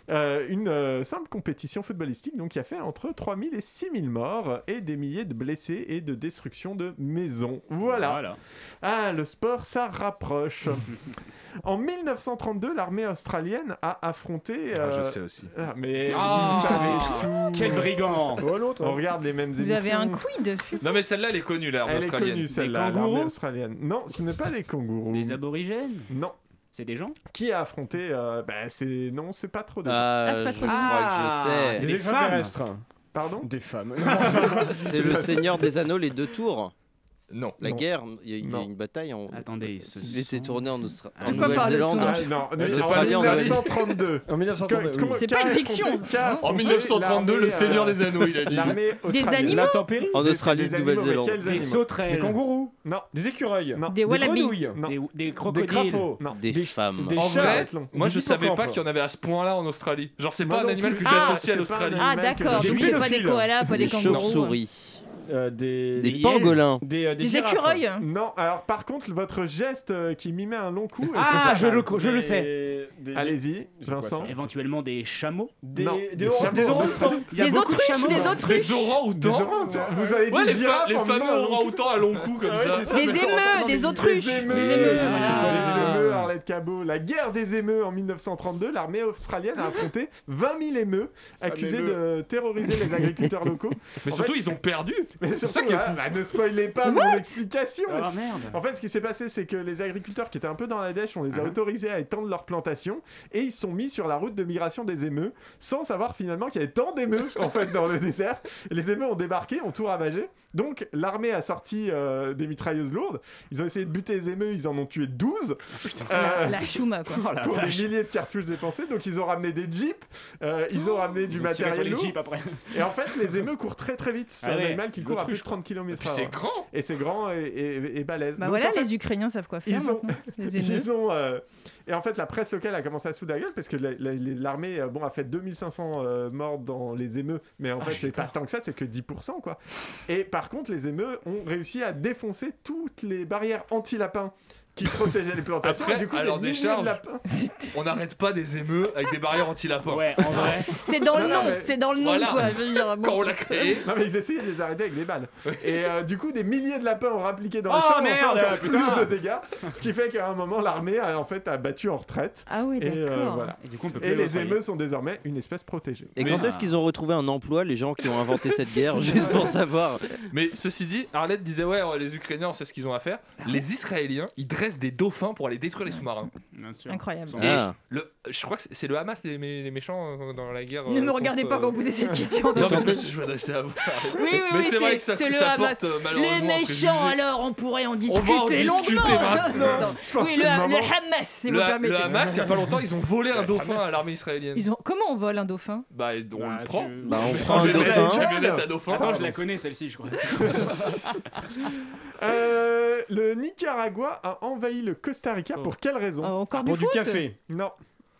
Euh, une euh, simple compétition footballistique donc qui a fait entre 3000 et 6000 morts et des milliers de blessés et de destruction de maisons. Voilà.
Voilà.
Ah, le sport, ça rapproche. en 1932, l'armée australienne a affronté.
Ah, je
euh,
sais aussi.
ah, mais
Ah,
vous savez tout.
Quel brigand
Oh, l'autre.
On regarde les mêmes
Vous
émissions.
avez un quid
Non, mais celle-là, elle est connue, l'arme
Elle est
australienne.
connue celle-là, l'armée
kangourous
australienne. Non, ce n'est pas des kangourous.
Des aborigènes
Non.
C'est des gens
Qui a affronté euh, bah, c'est non, c'est pas trop des gens.
Ah,
Ah, c'est pas
je
trop
crois
Ah,
que je
c'est
sais.
des femmes.
extraterrestres.
Pardon?
Des femmes.
C'est le Seigneur des Anneaux, les deux tours.
Non.
La
Non.
guerre, il y a, il y a
Non.
une bataille en.
Attendez, ce
Et c'est
sont-
tourné en, Austra-
De
en
quoi
Nouvelle-Zélande.
parle-t-on
Ah, non, en
en
1932.
En 1932.
Que- comment-
C'est pas une fiction. En
En
affronté
1932, le Seigneur
euh,
des Anneaux, il a dit.
L'armée
Des
australienne.
animaux
L'intempérie
En
Des-
Australie,
des animaux, mais
Nouvelle-Zélande.
quels
Des
animaux
Des
sauterelles.
kangourous
Non,
Des écureuils
non.
Des wallabies.
grenouilles
Non.
Des, des
Des
crocodiles.
crapauds
Non.
Des,
Des-
femmes.
des
En
chats.
vrai,
Athlon.
moi
Des
je savais pas
hippocampes.
qu'il y en avait à ce point-là en Australie. Genre, c'est
Moi
pas un
non
animal
plus.
que
Ah,
j'associe à
c'est pas un
l'Australie.
Ah,
animal que
d'accord.
j'ai
Donc c'est pas des koalas, pas des
Des
kangourous.
chauves-souris.
Euh, des
Des
Des
pangolins.
Des, euh, des
Des
girafes.
écureuils.
Non, alors par contre, votre geste euh, qui mimait un long coup.
Ah,
pas
je le, je le
Des-
sais.
des-
Allez-y, Vincent.
Éventuellement des chameaux.
Des,
Non,
des,
des
or-
chameaux.
des orang-outans.
Il y a
Des autruches,
chameaux.
des autruches.
Des orang-outans.
Vous avez dit
Ouais, les, fa- les fameux orang-outans à long cou comme
Ouais,
ça.
Des émeux, des autruches.
Des émeux, Arlette Cabot. La guerre des émeux en 1932, l'armée australienne a affronté 20 000 émeux accusés de terroriser les agriculteurs locaux.
Mais surtout, ils ont perdu.
Mais
C'est ça
surtout,
qui est
ah, bah, ne spoilez pas mon explication.
Ah merde.
En fait, ce qui s'est passé, c'est que les agriculteurs qui étaient un peu dans la dèche, on les a
Mhm.
autorisés à étendre leur plantation et ils sont mis sur la route de migration des émeux sans savoir finalement qu'il y avait tant d'émeux en fait dans le désert. Et les émeux ont débarqué, ont tout ravagé. Donc l'armée a sorti euh, des mitrailleuses lourdes. Ils ont essayé de buter les émeux, ils en ont tué 12. Euh,
La, la chouma, quoi.
Oh la
pour des milliers de cartouches dépensées, donc ils ont ramené des jeeps, euh, ils ont ramené du
Ils ont tiré sur
matériel
les
lourd.
jeeps après.
Et en fait, les émeux courent très très vite. C'est
Ah
un animal qui court à plus de
l'autruche,
30 km
Puis c'est grand.
Et c'est grand et, et- et balèze.
Bah
Donc,
voilà,
en fait,
les Ukrainiens savent quoi faire.
ils ont-
maintenant, Les émeux.
ils ont, euh, Et en fait, la presse locale a commencé à se foutre la gueule parce que l'armée euh, bon, a fait 2500 euh, morts dans les émeux, mais en
Ah,
fait, c'est pas tant que ça, c'est que 10%. quoi. Et par contre, les émeux ont réussi à défoncer toutes les barrières anti-lapins qui protégeaient les plantations.
Après,
et du coup,
alors,
des
des
milliers
charges.
de lapins.
On n'arrête pas des émeux avec des barrières anti-lapins.
Ouais, en vrai.
C'est dans le nom,
mais-
c'est dans le nom,
Voilà.
quoi. Je veux dire, bon.
Quand on l'a créé.
Non mais ils essayaient de les arrêter avec des balles. Et euh, du coup des milliers de lapins ont rappliqué dans
Oh,
les champs, et ont fait
merde,
encore
putain.
plus de dégâts. Ce qui fait qu'à un moment l'armée a en fait a battu en retraite.
Ah oui,
Et euh,
d'accord.
voilà.
Et du coup, on peut plus
Et
aller
les émeux sont désormais une espèce protégée.
Et
Mais-
quand est-ce qu'ils ont retrouvé un emploi, les gens qui ont inventé cette guerre, juste pour savoir?
Mais ceci dit, Arlette disait ouais, les Ukrainiens, on sait ce qu'ils ont à faire. Les Israéliens, ils dressent des dauphins pour aller détruire les sous-marins.
Incroyable.
Et
Ah.
le, je crois que c'est- le Hamas les, mé- les méchants euh, dans la guerre.
Ne
euh,
me regardez
contre,
pas quand
euh,
vous posez cette question.
Non,
donc.
mais je m'adressais à vous.
Oui, oui,
mais
oui,
c'est vrai que ça,
c'est le
ça
Hamas.
porte
Les
malheureusement.
méchants, alors, on pourrait en
va en
discuter
discuter
longuement.
maintenant.
Non. Oui,
que
le. Hamas, si
Le,
vous
Ha-
permettez.
le Hamas, il y a pas longtemps, ils ont volé un dauphin à l'armée israélienne.
Ils ont... Comment on vole un dauphin?
Bah, on
Bah,
le
tu-
prend.
Bah, on prend un dauphin.
une camionnette à dauphin.
Attends, je la connais celle-ci, je crois.
Le Nicaragua a envahi le Costa Rica
Oh.
pour quelle raison
Euh, Encore
Pour
du foot
café.
Non.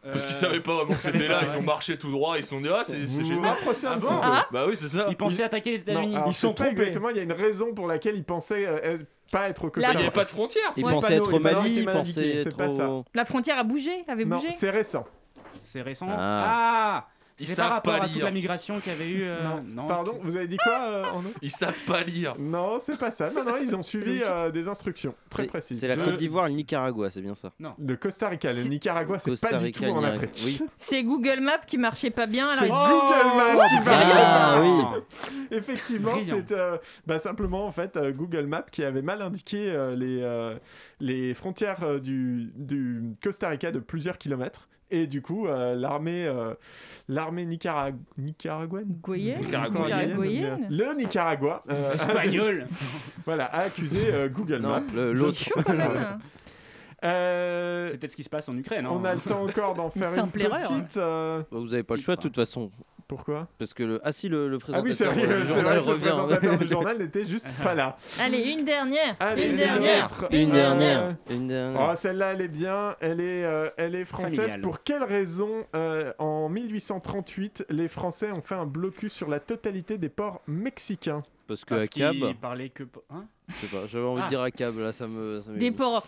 Parce qu'ils
Euh,
savaient pas vraiment c'était là, ils ont marché tout droit, ils se sont dit ah c'est
Vous vous
génial.
rapprochez un
Ah
petit
bon
peu.
Ah
Bah oui c'est ça.
Ils pensaient attaquer les
Non,
États-Unis.
Ils sont trompés.
Exactement, il y a une raison pour laquelle ils pensaient euh, être- pas être au
La-
Costa
Il n'y
Rica.
avait pas de frontière.
Il
Ouais.
pensait
Panneau,
être au Mali,
étaient
il
mal
pensait
indiqués,
être
c'est pas ça.
au...
La frontière a bougé Avait
Non,
bougé
c'est récent.
C'est récent.
Ah.
Ils
par
savent
rapport
pas
à toute
lire.
la migration qu'il y avait eu. euh,
non. Pardon, vous avez dit quoi, euh, Arnaud?
Ils savent pas lire.
Non, c'est pas ça. Non, non, ils ont suivi euh, des instructions très
C'est-
précises.
C'est la
De-
Côte d'Ivoire, le Nicaragua, c'est bien ça.
De Costa Rica. Le Nicaragua, c'est pas du tout en. Afrique.
Oui.
C'est Google Maps qui marchait pas bien.
C'est
il-
Google Maps qui va
Ah
oui. Effectivement, c'est euh, bah, simplement en fait euh, Google Maps qui avait mal indiqué euh, les, euh, les frontières euh, du, du Costa Rica de plusieurs kilomètres. Et du coup, euh, l'armée euh, l'armée Nicarag... nicaraguayenne
Goyenne
Nicaraguayenne.
Nicaraguayenne
Le Nicaragua euh,
Espagnol.
voilà, a accusé euh, Google
Non,
Maps.
l'autre.
Euh,
C'est peut-être ce qui se passe en Ukraine. hein.
on a le temps encore d'en
Une
faire une,
simple erreur.
petite. euh,
Bah, Vous avez pas le choix de toute façon.
Pourquoi
Parce que le. Ah si, le, le
Ah oui, c'est
présentateur
vrai,
euh, du journal
vrai que le
revient.
présentateur du journal n'était juste pas là.
Allez, une dernière.
Allez,
une dernière.
autre.
Une
Euh,
dernière. Une dernière.
Oh, celle-là, elle est bien. Elle est, euh, elle est française.
Familiale.
Pour quelle raison, euh, en 1838, les Français ont fait un blocus sur la totalité des ports mexicains?
Parce que
Parce
à Cab.
qu'il parlait que. Hein
Je sais pas, j'avais envie
Ah.
de dire à Cab, là ça me. ça
Des ports.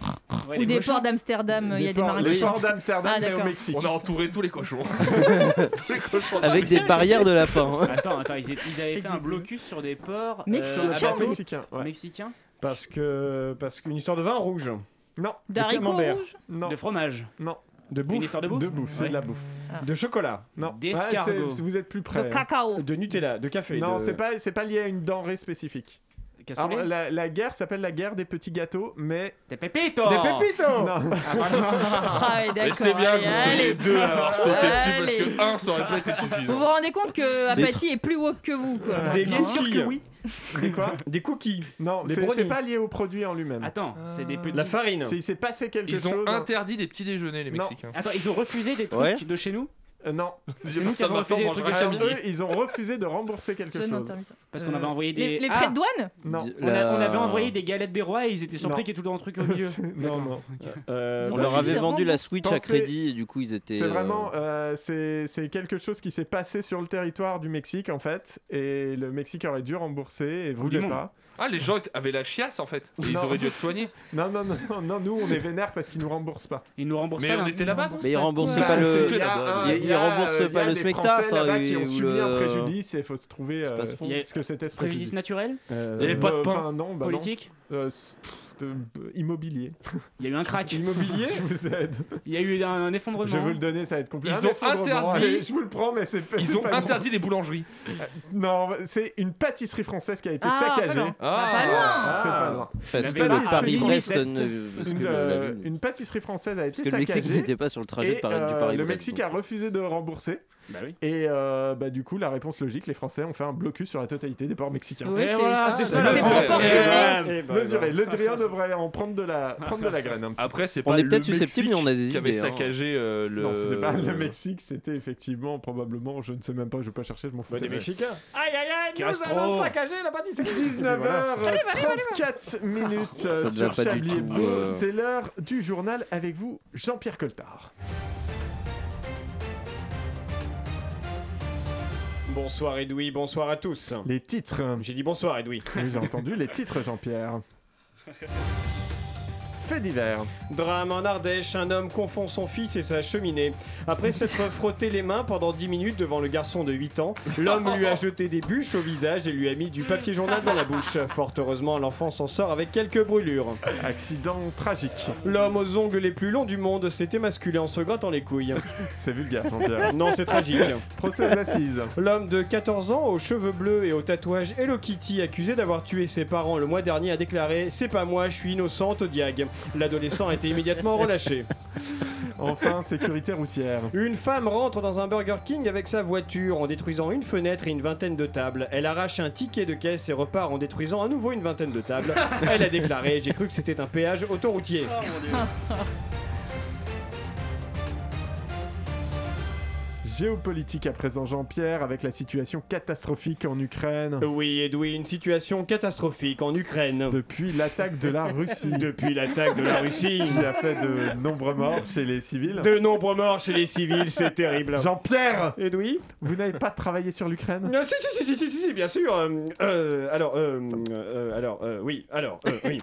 Ouais,
Ou des
cochons.
ports d'Amsterdam, il y a des marins
les ports d'Amsterdam,
Ah,
mais au. Mexique.
On a entouré tous les cochons. tous les cochons.
Avec des barrières de lapin.
Attends, attends, ils, étaient- ils avaient fait un blocus sur des ports. euh,
Mexicains.
mexicains.
Parce que parce qu'une histoire de vin rouge,
Non,
D'haricots rouges
non,
De fromage.
non.
De
Une
bouffe,
histoire de bouffe
De bouffe, c'est
Ouais.
de la bouffe.
de chocolat,
Non.
D'escargot.
c'est- vous êtes plus
De
près. hein.
cacao.
de Nutella, de café.
Non,
de-
c'est pas, c'est pas lié à une denrée spécifique. Alors, la, la guerre s'appelle la guerre des petits gâteaux, mais
Des pépitos
Des pépitos
non.
Ah, ouais, d'accord.
c'est bien que vous soyez
allez.
deux à avoir sauté dessus parce que un ça aurait pas été
Vous
suffisant.
vous rendez compte que Apathy est plus woke que vous, quoi.
Des
hein.
sûr que oui.
Des quoi
Des cookies,
Non,
Des
c'est pas lié au produit en lui-même.
Attends, c'est des petits.
la farine.
C'est- Il s'est passé quelque
Ils ont
chose. hein.
interdit les petits déjeuners les
Non.
Mexicains.
Attends, ils ont refusé des trucs
Ouais.
de chez nous?
Euh, non.
C'est nous qui avons refusé des trucs de chez
Alors,
nous
eux, ils ont refusé de rembourser quelque chose.
Parce qu'on
Euh,
avait envoyé des.
Les, les
Ah
frais de douane
Non.
on, a- on avait envoyé des galettes des rois et ils étaient surpris
Non.
qu'il y ait tout un truc au milieu.
non, non.
Euh,
On leur avait vendu la Switch à
Pensez-
crédit et du coup ils étaient.
C'est
euh,
vraiment, euh, c'est c'est quelque chose qui s'est passé sur le territoire du Mexique en fait, et le Mexique aurait dû rembourser et
du
voulait
monde.
pas.
Ah les gens avaient la chiasse en fait. Ils
Non.
auraient dû être soignés.
Non, non, non, non, non, nous on est vénère parce qu'ils nous remboursent pas.
Ils nous remboursent
Mais
pas.
on
d'un-
était là-bas.
Mais ils remboursent pas le. Ils- remboursent
il y
pas
a
le
des
spectacle,
Français là-bas qui ont subi un préjudice et il faut se trouver euh, ce que c'était ce
Préjudice
préjudice.
naturel
euh,
Il y avait pas de
Euh,
pain.
bah non.
Politique
Euh, immobilier.
Il y a eu un crack.
Immobilier
Je vous aide.
Il y a eu un, un effondrement.
Je vais vous le donner, ça va être compliqué.
Ils
Un
ont interdit-
allez, Je vous le prends, mais c'est pas-
Ils ont
pas bon.
interdit les boulangeries.
Non, c'est une pâtisserie française qui a été
Ah,
saccagée.
pas loin.
Ah.
Pas loin.
C'est pas loin.
Parce que le Paris-Brest.
Une-
ne- Parce que
Une,
le- la
euh,
ligne-
une pâtisserie française a été
Parce que le Mexique
saccagée.
n'était pas sur le trajet du
euh,
Paris-Brest.
le Mexique a refusé de rembourser.
Bah oui.
Et euh, bah, du coup, la réponse logique, les Français ont fait un blocus sur la totalité des ports mexicains.
Oui,
Et
c'est
voilà,
ça.
Mesuré. Le Drian devrait en prendre de la, prendre de la graine. un petit
Après c'est
On
pas
est
le
peut-être susceptible,
Mexique
mais on a des
qui avait
idées,
saccagé euh, le.
Non, c'était pas le Mexique, c'était effectivement, probablement, je ne sais même pas, je vais pas chercher, je m'en fous.
Bah, des Mexicains.
Aïe, aïe, aïe,
Castro.
nous allons saccager la pâtisserie.
19h34 minutes euh, sur Chablis Hebdo.
euh.
C'est l'heure du journal avec vous, Jean-Pierre Coltard.
Bonsoir Edoui, bonsoir à tous.
Les titres.
J'ai dit bonsoir Edoui.
Oui, j'ai entendu les titres, Jean-Pierre. Fait divers.
Drame en Ardèche, un homme confond son fils et sa cheminée. Après s'être frotté les mains pendant 10 minutes devant le garçon de 8 ans, l'homme lui a jeté des bûches au visage et lui a mis du papier journal dans la bouche. Fort heureusement, l'enfant s'en sort avec quelques brûlures.
Accident tragique.
L'homme aux ongles les plus longs du monde s'est émasculé en se grattant les couilles.
C'est vulgaire, Jean-Pierre.
Non, c'est tragique.
Procès aux assises.
L'homme de 14 ans aux cheveux bleus et au tatouage Hello Kitty accusé d'avoir tué ses parents le mois dernier a déclaré C'est pas moi, je suis innocente au diag. L'adolescent a été immédiatement relâché.
Enfin, sécurité routière.
Une femme rentre dans un Burger King avec sa voiture en détruisant une fenêtre et une vingtaine de tables. Elle arrache un ticket de caisse et repart en détruisant à nouveau une vingtaine de tables. Elle a déclaré J'ai cru que c'était un péage autoroutier.
Géopolitique à présent, Jean-Pierre, avec la situation catastrophique en Ukraine.
Oui, Edwin, situation catastrophique en Ukraine.
Depuis l'attaque de la Russie.
Depuis l'attaque de la Russie.
Qui a fait de nombreux morts chez les civils.
De nombreux morts chez les civils, c'est terrible.
Jean-Pierre
Edwin
Vous n'avez pas travaillé sur l'Ukraine?
Non, si, si, si, si, si, si, si, bien sûr. euh, euh, alors, euh, alors, oui, alors, oui.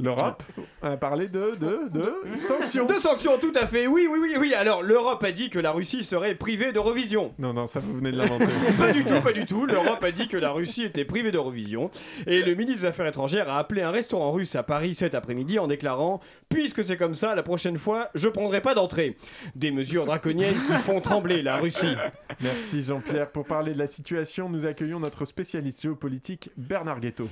L'Europe a parlé de, de, de sanctions.
De sanctions, tout à fait. Oui, oui, oui, oui. Alors, l'Europe a dit que la Russie serait privée d'Eurovision.
Non, non, ça vous venez de l'inventer.
pas du tout, pas du tout. L'Europe a dit que la Russie était privée d'Eurovision. Et le ministre des Affaires étrangères a appelé un restaurant russe à Paris cet après-midi en déclarant Puisque c'est comme ça, la prochaine fois, je prendrai pas d'entrée. Des mesures draconiennes qui font trembler la Russie.
Merci Jean-Pierre. Pour parler de la situation, nous accueillons notre spécialiste géopolitique Bernard Guetto.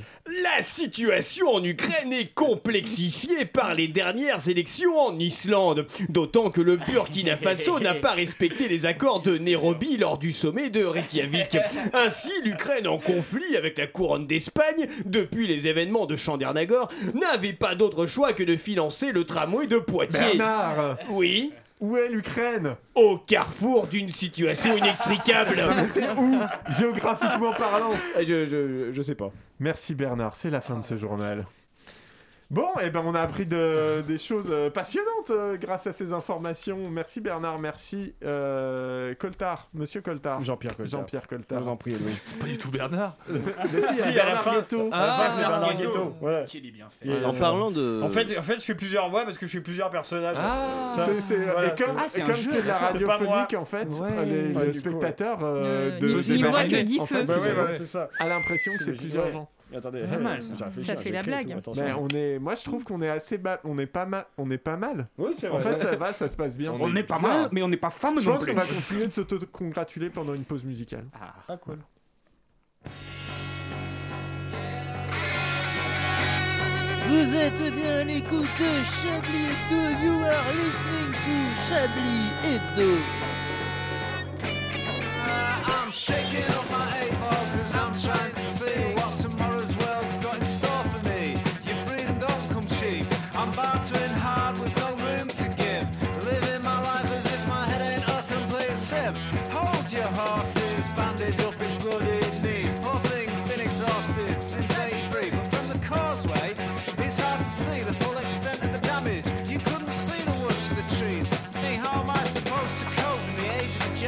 La situation en Ukraine est complexifiée par les dernières élections en Islande, d'autant que le Burkina Faso n'a pas respecté les accords de Nairobi lors du sommet de Reykjavik. Ainsi, l'Ukraine en conflit avec la couronne d'Espagne depuis les événements de Chandernagor n'avait pas d'autre choix que de financer le tramway de Poitiers.
Bernard
Oui
Où est l'Ukraine?
Au carrefour d'une situation inextricable.
Mais c'est où? Géographiquement parlant
je, je, je sais pas.
Merci Bernard, c'est la fin de ce journal. Bon, et ben on a appris de- des choses euh, passionnantes euh, grâce à ces informations. Merci Bernard, merci euh, Coltard, Monsieur Coltard.
Jean-Pierre Coltard.
Jean-Pierre Coltard.
Je vous en prie, Louis.
C'est pas du tout Bernard.
Mais si,
Si,
a
à la
Bernard
fin.
Guetto.
À la fin, c'est
Ah,
Bernard.
Guetto.
Voilà.
Qu'il est bien fait.
Et,
En
euh,
parlant de.
En fait, en fait, je fais plusieurs voix parce que je fais plusieurs personnages.
Ah.
Ça,
C'est- c'est-
voilà.
Et comme
Ah, c'est
et
un
comme
jeu,
c'est de la
C'est pas moi.
radiophonique en fait,
Ouais.
les,
Ah,
le spectateur euh, de,
il-
des
il voit que feux.
fait,
Bah ça.
à l'impression que c'est plusieurs gens.
Attendez,
Pas mal, ça.
réfléchi,
Ça
j'ai
fait la blague.
tout,
on est, moi je trouve qu'on est assez bas, on est pas mal, on est pas mal.
Oui, c'est
En fait, ça va, ça se passe bien.
On n'est pas mal, mais on n'est pas femme
Je
non
pense
plus.
qu'on va continuer de s'auto-congratuler pendant une pause musicale.
Ah, cool.
Vous êtes bien à l'écoute de Chablis Hebdo. You are listening to Chablis Hebdo.
I'm shaking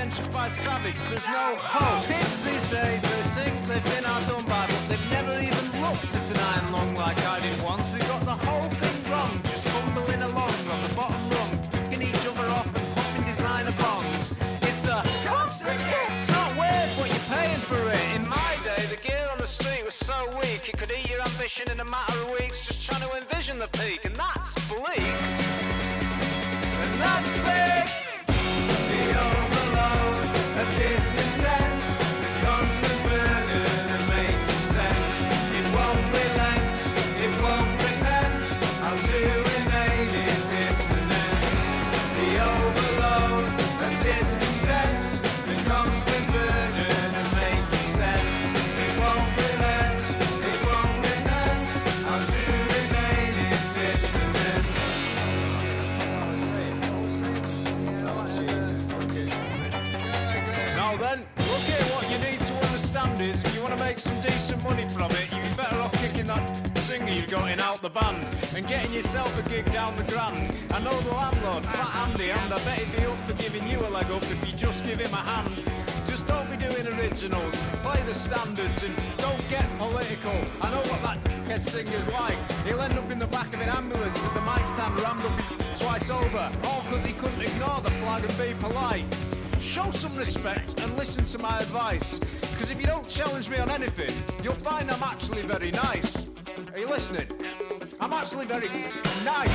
gentrified savage? There's no hope. Kids these days, they think they've been outdone by, but they've never even looked at an iron lung like I did once. They got the whole thing wrong, just bumbling along on the bottom rung, picking each other off and popping designer bonds. It's a constant hit. It's not weird what you're paying for it. In my day, the gear on the street was so weak it could eat your ambition in a matter of weeks. Just trying to envision the peak, and that's bleak. And that's big. In out the band and getting yourself a gig down the grand. I know the landlord, Fat Andy, and I bet he'd be up for giving you a leg up if you just give him a hand. Just don't be doing originals, play the standards and don't get political. I know what that head singer's like. He'll end up in the back of an ambulance with the mic stand rammed up his twice over, all because he couldn't ignore the flag and be polite. Show some respect and listen to my advice. Because if you don't challenge me on anything, you'll find I'm actually very nice. Are you listening? I'm actually very nice.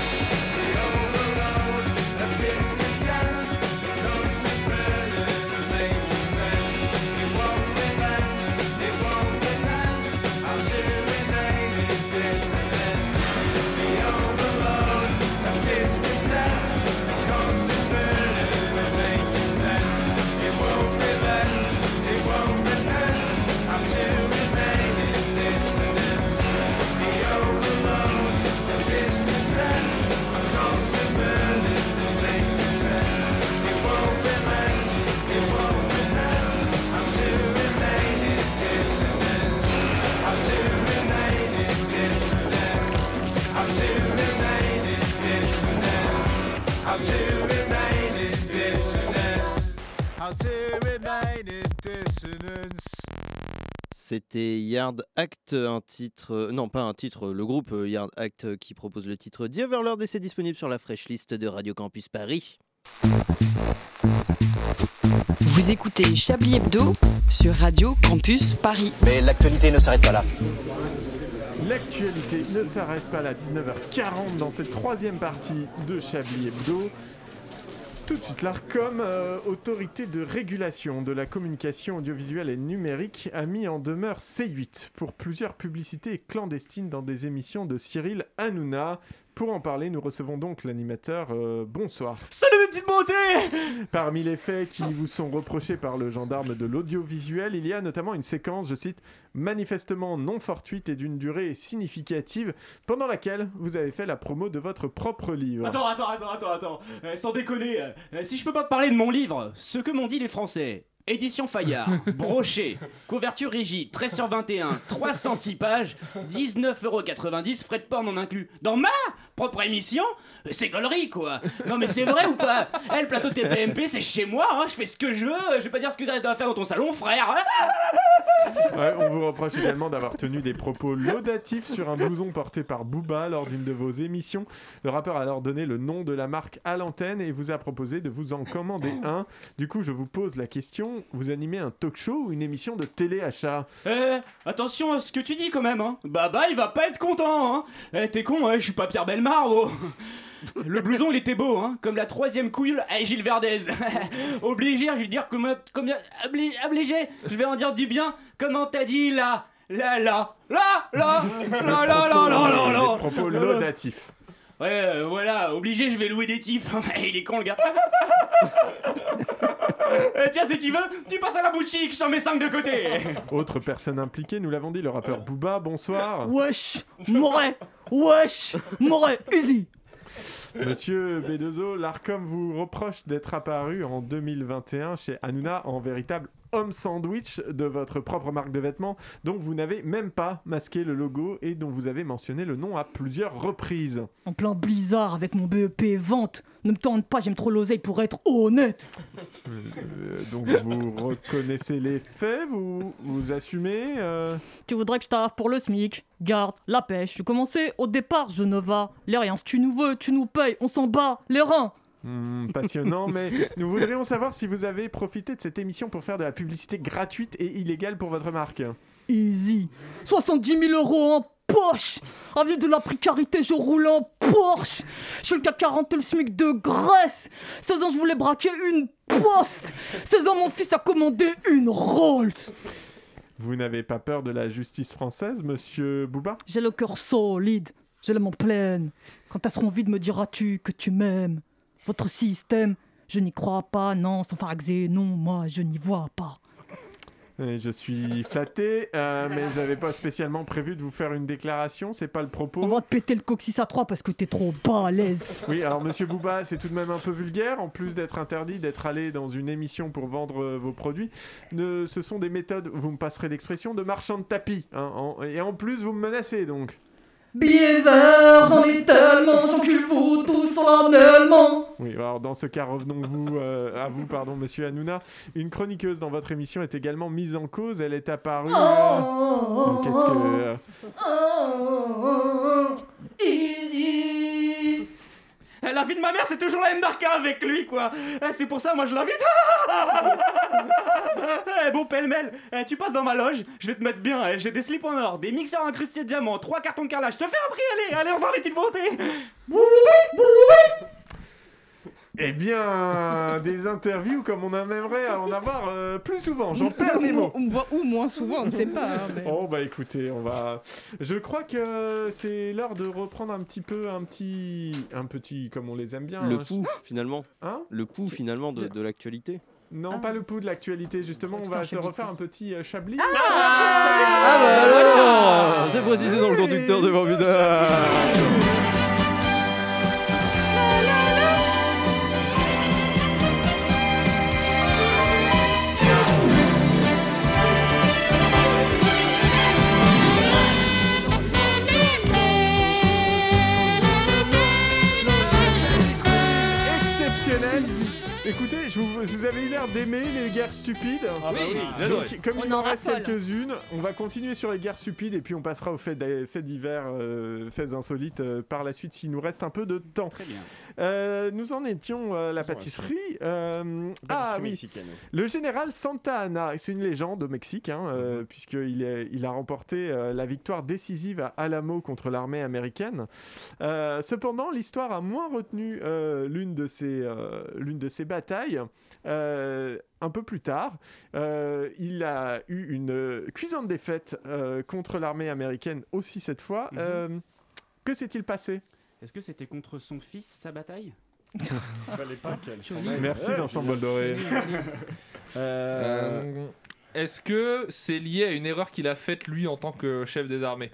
C'était Yard Act, un titre. euh, non, pas un titre, le groupe euh, Yard Act euh, qui propose le titre The Overlord et c'est disponible sur la fresh list de Radio Campus Paris.
Vous écoutez Chablis Hebdo sur Radio Campus Paris.
Mais l'actualité ne s'arrête pas là.
L'actualité ne s'arrête pas là, 19h40 dans cette troisième partie de Chablis Hebdo. Tout de suite, l'ARCOM, euh, autorité de régulation de la communication audiovisuelle et numérique, a mis en demeure C8 pour plusieurs publicités clandestines dans des émissions de Cyril Hanouna. Pour en parler, nous recevons donc l'animateur. euh, bonsoir.
Salut mes petites beautés
Parmi les faits qui vous sont reprochés par le gendarme de l'audiovisuel, il y a notamment une séquence, je cite, manifestement non fortuite et d'une durée significative, pendant laquelle vous avez fait la promo de votre propre livre.
Attends, attends, attends, attends, attends. Euh, sans déconner, euh, euh, si je peux pas te parler de mon livre, ce que m'ont dit les Français. Édition Fayard, broché, couverture rigide, 13 sur 21, 306 pages, 19,90€, frais de port non inclus. Dans ma propre émission C'est gaulerie quoi. Non mais c'est vrai ou pas? Eh, le plateau TPMP c'est chez moi, hein, je fais ce que je veux, je vais pas dire ce que tu dois faire dans ton salon, frère
Ouais, on vous reproche également d'avoir tenu des propos laudatifs sur un blouson porté par Booba lors d'une de vos émissions. Le rappeur a alors donné le nom de la marque à l'antenne et vous a proposé de vous en commander un. Du coup, je vous pose la question, vous animez un talk show ou une émission de téléachat?
Eh, attention à ce que tu dis quand même, hein. Baba, il va pas être content, hein. Eh, t'es con, hein, je suis pas Pierre Belmar, oh. Le blouson, il était beau, hein, comme la troisième couille à Gilles Verdez. Obligé, je vais dire comment, combien, obli- obligé, je vais en dire du bien. Comment t'as dit là, là, là, là, là, là, là, là, là, là,
propos laudatifs.
Ouais, euh, voilà, obligé, je vais louer des tifs. il est con le gars. Eh, tiens, si tu veux, tu passes à la boutique, je t'en mets 5 de côté.
Autre personne impliquée, nous l'avons dit, le rappeur Booba, bonsoir.
Wesh, Moret, wesh, Moret, easy.
Monsieur B2O, l'ARCOM vous reproche d'être apparu en 2021 chez Hanouna en véritable homme sandwich de votre propre marque de vêtements, dont vous n'avez même pas masqué le logo et dont vous avez mentionné le nom à plusieurs reprises.
En plein blizzard avec mon BEP vente. Ne me tente pas, j'aime trop l'oseille pour être honnête.
Euh, donc vous reconnaissez les faits, vous, vous assumez euh,
Tu voudrais que je taffe pour le SMIC Garde, la pêche. J'ai commencé au départ, Genova. Les rien, si tu nous veux, tu nous payes, on s'en bat, les reins.
Hmm, passionnant, mais nous voudrions savoir si vous avez profité de cette émission pour faire de la publicité gratuite et illégale pour votre marque.
Easy. 70 000 euros en poche. Avec de la précarité, je roule en Porsche. Je suis le CAC 40 et le SMIC de Grèce. 16 ans, je voulais braquer une poste. 16 ans, mon fils a commandé une Rolls.
Vous n'avez pas peur de la justice française, monsieur Bouba?
J'ai le cœur solide. Je l'aime en pleine. Quand elles seront vides, me diras-tu que tu m'aimes Votre système, je n'y crois pas. Non, sans faraxer, non, moi, je n'y vois pas.
Et Je suis flatté, euh, mais j'avais pas spécialement prévu de vous faire une déclaration, c'est pas le propos.
On va te péter le coccyx à 3 parce que t'es trop bas à l'aise.
Oui, alors monsieur Bouba, c'est tout de même un peu vulgaire, en plus d'être interdit d'être allé dans une émission pour vendre euh, vos produits. Ne, ce sont des méthodes, vous me passerez l'expression, de marchand de tapis. hein, en- et en plus, vous me menacez donc.
Verts, j'en ai tellement, j'encule-vous tous formellement.
Oui, alors dans ce cas, revenons-vous euh, à vous, pardon, monsieur Hanouna. Une chroniqueuse dans votre émission est également mise en cause. Elle est apparue. euh, Qu'est-ce que. euh,
Easy.
Eh, La vie de ma mère, c'est toujours la même d'Arca avec lui, quoi. Eh, C'est pour ça, moi, je l'invite. Eh, bon, pêle-mêle, tu passes dans ma loge, je vais te mettre bien. J'ai des slips en or, des mixeurs incrustés de diamants, trois cartons de carrelage. Je te fais un prix, allez, allez, au revoir, les petites bontés.
Eh bien, des interviews comme on aimerait en avoir euh, plus souvent. J'en perds mes mots.
On me voit ou moins souvent, on ne sait pas. hein, mais-
Oh bah écoutez, on va. Je crois que c'est l'heure de reprendre un petit peu, un petit, un petit, comme on les aime bien.
Le
hein.
pouls, finalement.
Hein
Le pouls, finalement, de, de l'actualité.
Non, pas le pouls de l'actualité. Justement, on va se refaire un petit euh, chablis.
Ah bah alors C'est précisé dans le conducteur de Barbida
vous, eu l'air d'aimer, les guerres stupides.
Ah bah oui,
Donc, comme
On
il en
en
reste quelques-unes, on va continuer sur les guerres stupides et puis on passera aux faits divers, euh, faits insolites euh, par la suite s'il nous reste un peu de temps.
Très bien.
Euh, nous en étions à la pâtisserie. euh, ah oui,
mexicaine.
le général Santa Anna, c'est une légende au Mexique, hein, euh, puisqu'il est- il a remporté euh, la victoire décisive à Alamo contre l'armée américaine. Euh, cependant, l'histoire a moins retenu euh, l'une de, ses, euh, l'une de ses batailles. Euh, un peu plus tard, euh, il a eu une euh, cuisante défaite euh, contre l'armée américaine aussi cette fois.
Mhm.
Euh, que s'est-il passé?
Est-ce que c'était contre son fils, sa bataille?
Fallait pas qu'elle.
Merci, Vincent. Boldoré.
Euh,
Est-ce que c'est lié à une erreur qu'il a faite lui en tant que chef des armées?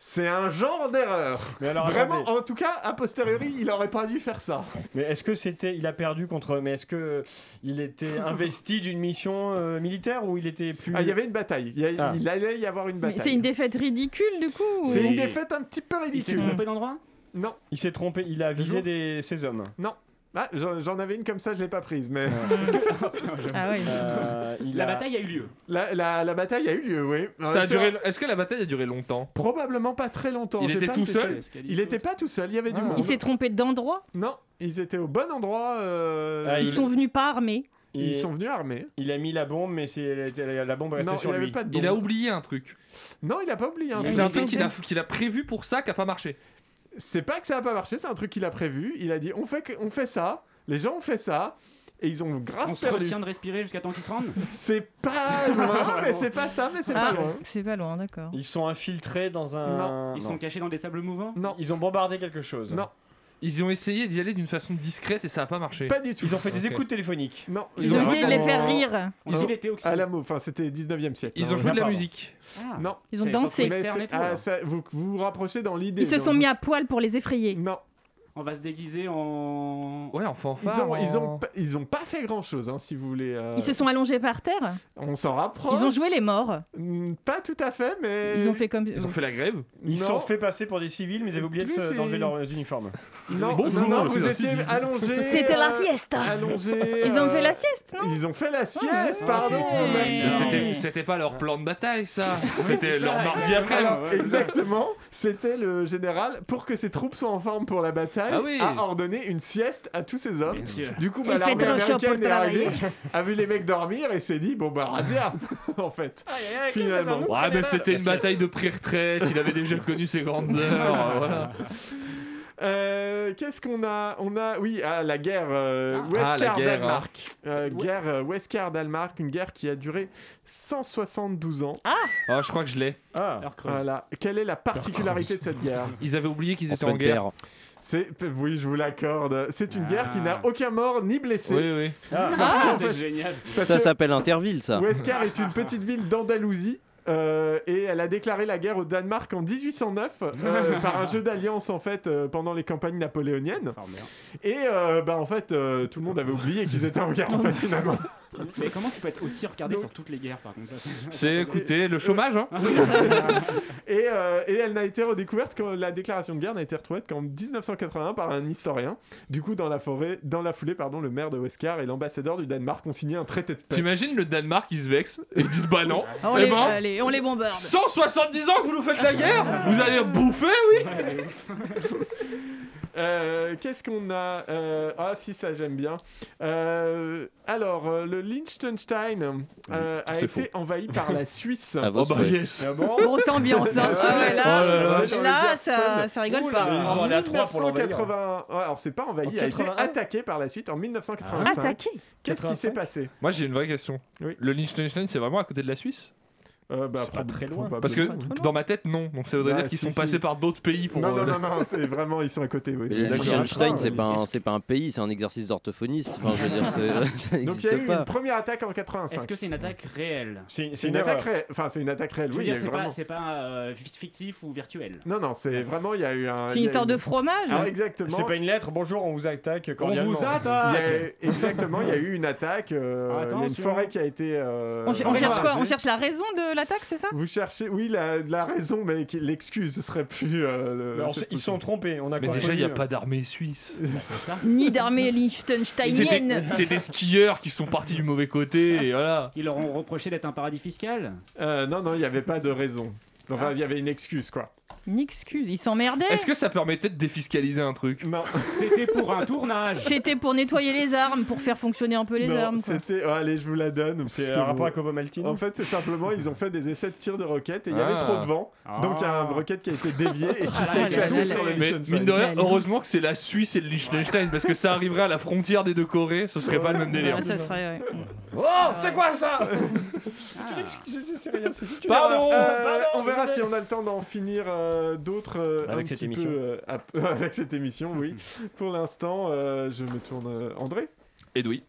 C'est un genre d'erreur.
Mais alors,
Vraiment,
attendez.
en tout cas, a posteriori, il aurait pas dû faire ça.
Mais est-ce que c'était, il a perdu contre, mais est-ce que il était investi d'une mission euh, militaire ou il était plus
Ah, il y avait une bataille. Il, y a-
Ah.
il allait y avoir une
Mais
bataille.
c'est une défaite ridicule du coup ou-
C'est une défaite un petit peu
Il s'est
ridicule.
trompé d'endroit?
Non,
Il s'est trompé, il a visé
jour
des, ses hommes.
non. Ah, j'en avais une comme ça, je l'ai pas prise, mais
Oh, putain.
Ah oui.
Euh, il
La
a-
bataille a eu lieu.
la, la- la bataille a eu lieu, oui.
Ça a duré. Est-ce que la bataille a duré longtemps?
Probablement pas très longtemps.
Il était
pas
tout seul?
Il était pas tout seul, il y avait du
Ah.
monde.
Il s'est trompé d'endroit?
Non, ils étaient au bon endroit. euh,
Ah,
Ils
il-
sont venus pas armés?
ils
il-
sont venus armés.
Il a mis la bombe, mais c'est la, bombe est restée
Non,
sur
il
lui.
avait pas de
Il a oublié un truc.
Non, il a pas oublié un
Il
C'est
truc.
un truc a, qu'il a prévu pour ça qui a pas marché.
C'est pas que ça a pas marché, c'est un truc qu'il a prévu. Il a dit on fait, que- on fait ça, les gens ont fait ça, et ils ont grave
On se
perdu.
retient de respirer jusqu'à temps qu'ils se rendent
C'est pas loin, mais c'est pas ça, mais c'est
Ah,
pas loin.
c'est pas loin, d'accord.
Ils sont infiltrés dans un.
Non.
Ils sont cachés dans des sables mouvants
Non,
Ils ont bombardé quelque chose.
non,
Ils ont essayé d'y aller d'une façon discrète et ça a pas marché.
pas du tout.
Ils ont fait des écoutes téléphoniques.
Non,
Ils, ont essayé de les faire rire.
Ils
ont-
était aussi.
à la mot, enfin c'était 19e siècle.
Ils
hein.
ont joué de la musique.
Ah,
Non.
Ils ont dansé.
tout,
ah, ça- vous, vous vous rapprochez dans l'idée.
Ils se sont mis à poil pour les effrayer.
Non,
On va se déguiser en.
Ouais, en
ils
fanfare.
ont, ils ont, pas- ils ont pas fait grand chose, si vous voulez. euh,
Ils se sont allongés par terre.
On s'en rapproche.
Ils ont joué les morts.
Pas tout à fait, mais.
Ils ont fait comme.
Ils ont fait la grève.
Ils
Non.
sont fait passer pour des civils, mais ils avaient oublié se- d'enlever leurs uniformes.
Non,
Bonjour,
non, non, vous étiez
civil.
allongés.
C'était la
euh,
siesta.
Allongés.
Ils ont
euh,
fait la sieste, non
Ils ont fait la sieste, pardon.
Mais C'était, c'était pas leur plan de bataille, ça. C'était
c'est
leur
ça,
mardi après.
Ouais.
exactement, c'était le général, pour que ses troupes soient en forme pour la bataille,
Ah oui.
a ordonné une sieste à tous ses hommes. Du coup, bah, l'armée américaine est arrivée, a vu les mecs dormir et s'est dit, bon bah, radia, en fait. Finalement.
Ouais, mais c'était une bataille de pré-retraite. Il avait déjà connu ses grandes heures. euh, voilà.
Euh, Qu'est-ce qu'on a On a, oui, ah, la guerre euh,
Ah, la guerre,
Westcar-Danemark. Euh, Guerre euh, Westcar-Danemark, une guerre qui a duré 172 ans.
Oh, je crois que je l'ai.
Ah.
Voilà. Quelle est la particularité de cette guerre?
Ils avaient oublié qu'ils
En
étaient en guerre.
C'est, oui, je vous l'accorde. C'est une
Ah.
guerre qui n'a aucun mort ni blessé.
Oui, oui.
Ah.
Parce qu'en
c'est génial.
parce
Ça s'appelle Interville, ça.
Westcar est une petite ville d'Andalousie. euh, et elle a déclaré la guerre au Danemark en 1809 euh, par un jeu d'alliance en fait euh, pendant les campagnes napoléoniennes
Oh,
et euh, bah en fait euh, tout le monde avait oublié qu'ils étaient en guerre en fait finalement
Mais comment tu peux être aussi regardé
Donc-
sur toutes les guerres par contre c'est-
écoutez, le chômage, hein.
et, euh, et elle n'a été redécouverte quand la déclaration de guerre n'a été retrouvée qu'en 1981 par un historien du coup dans la forêt dans la foulée pardon le maire de Westcar et l'ambassadeur du Danemark ont signé un traité de paix
T'imagines le Danemark, ils se vexent et ils disent bah non.
On,
Eh
les,
ben,
allez, on les bombarde.
170 ans que vous nous faites la guerre Vous allez bouffer, oui
Euh, Qu'est-ce qu'on a Euh, Ah si ça j'aime bien. Euh, alors le Liechtenstein euh, a été envahi par la Suisse.
Ah,
Oh bah yes
Ah bon
Grosse ambiance. hein. Ah ouais, là,
Oh
ça, ça rigole
Ouh
pas.
En. 1980, ouais, alors c'est pas envahi,
En
il a été
81?
attaqué par la suite en 1985.
Attaqué.
Qu'est-ce qui s'est
85?
passé?
Moi j'ai une vraie question.
Oui.
Le Liechtenstein, c'est vraiment à côté de la Suisse?
Euh, bah,
C'est pas très loin.
Parce que dans ma tête, non. Donc ça voudrait
Bah,
dire qu'ils
si,
sont
si.
passés par d'autres pays pour.
Non, non,
euh,
non, non, c'est vraiment, ils sont à côté, oui.
Liechtenstein, c'est
Ah,
pas, un- c'est pas un pays, c'est un exercice d'orthophoniste. Enfin, je veux dire, c'est- ça
Donc il y a eu
pas.
une première attaque en 85.
Est-ce que c'est une attaque réelle?
C'est
une, attaque réelle. Enfin, c'est une attaque réelle, oui,
c'est pas,
vraiment.
c'est pas euh, fictif ou virtuel.
Non, non, c'est vraiment, il y a eu un.
C'est une histoire de fromage.
Alors exactement.
C'est pas une lettre, bonjour, on vous attaque cordialement.
Il y a- exactement, il y a eu une attaque. euh, il y a une forêt qui a été.
On, on cherche quoi? On cherche la raison de c'est ça?
Vous cherchez, oui, la, la raison, mais l'excuse, ce serait plus. euh, le-
Alors, ils sont trompés. On a
Mais déjà, il n'y a pas d'armée suisse.
Ça.
Ni d'armée liechtensteinienne.
c'est des skieurs qui sont partis du mauvais côté et voilà.
Ils leur ont reproché d'être un paradis fiscal?
Euh, non, non, il n'y avait pas de raison. Enfin, il y avait une excuse, quoi.
Une excuse, ils s'emmerdaient.
Est-ce que ça permettait de défiscaliser un truc
Non.
C'était pour un tournage.
C'était pour nettoyer les armes, pour faire fonctionner un peu les
non,
armes.
c'était. oh, allez, je vous la donne.
C'est
parce que
un rapport
bon-
avec
En fait, c'est simplement, ils ont fait des essais de tir de roquettes et il y avait
Ah.
trop de vent. Donc, il y a un
Ah.
roquette qui a été dévié et qui
Ah,
s'est
la-
éclaté
la-
sur le Liechtenstein.
mine de rien, heureusement que c'est la Suisse et le Liechtenstein parce que ça arriverait à la frontière des deux Corées, ce serait pas le même délire.
Ça serait, ouais.
Oh, c'est quoi ça?
C'est rien, c'est
Pardon
Euh,
Pardon,
on verra si on a le temps d'en finir euh, d'autres euh,
Avec
un
cette
petit
émission.
peu, euh, ap- avec cette émission, oui. Pour l'instant, euh, je me tourne. euh, André,
Edoui,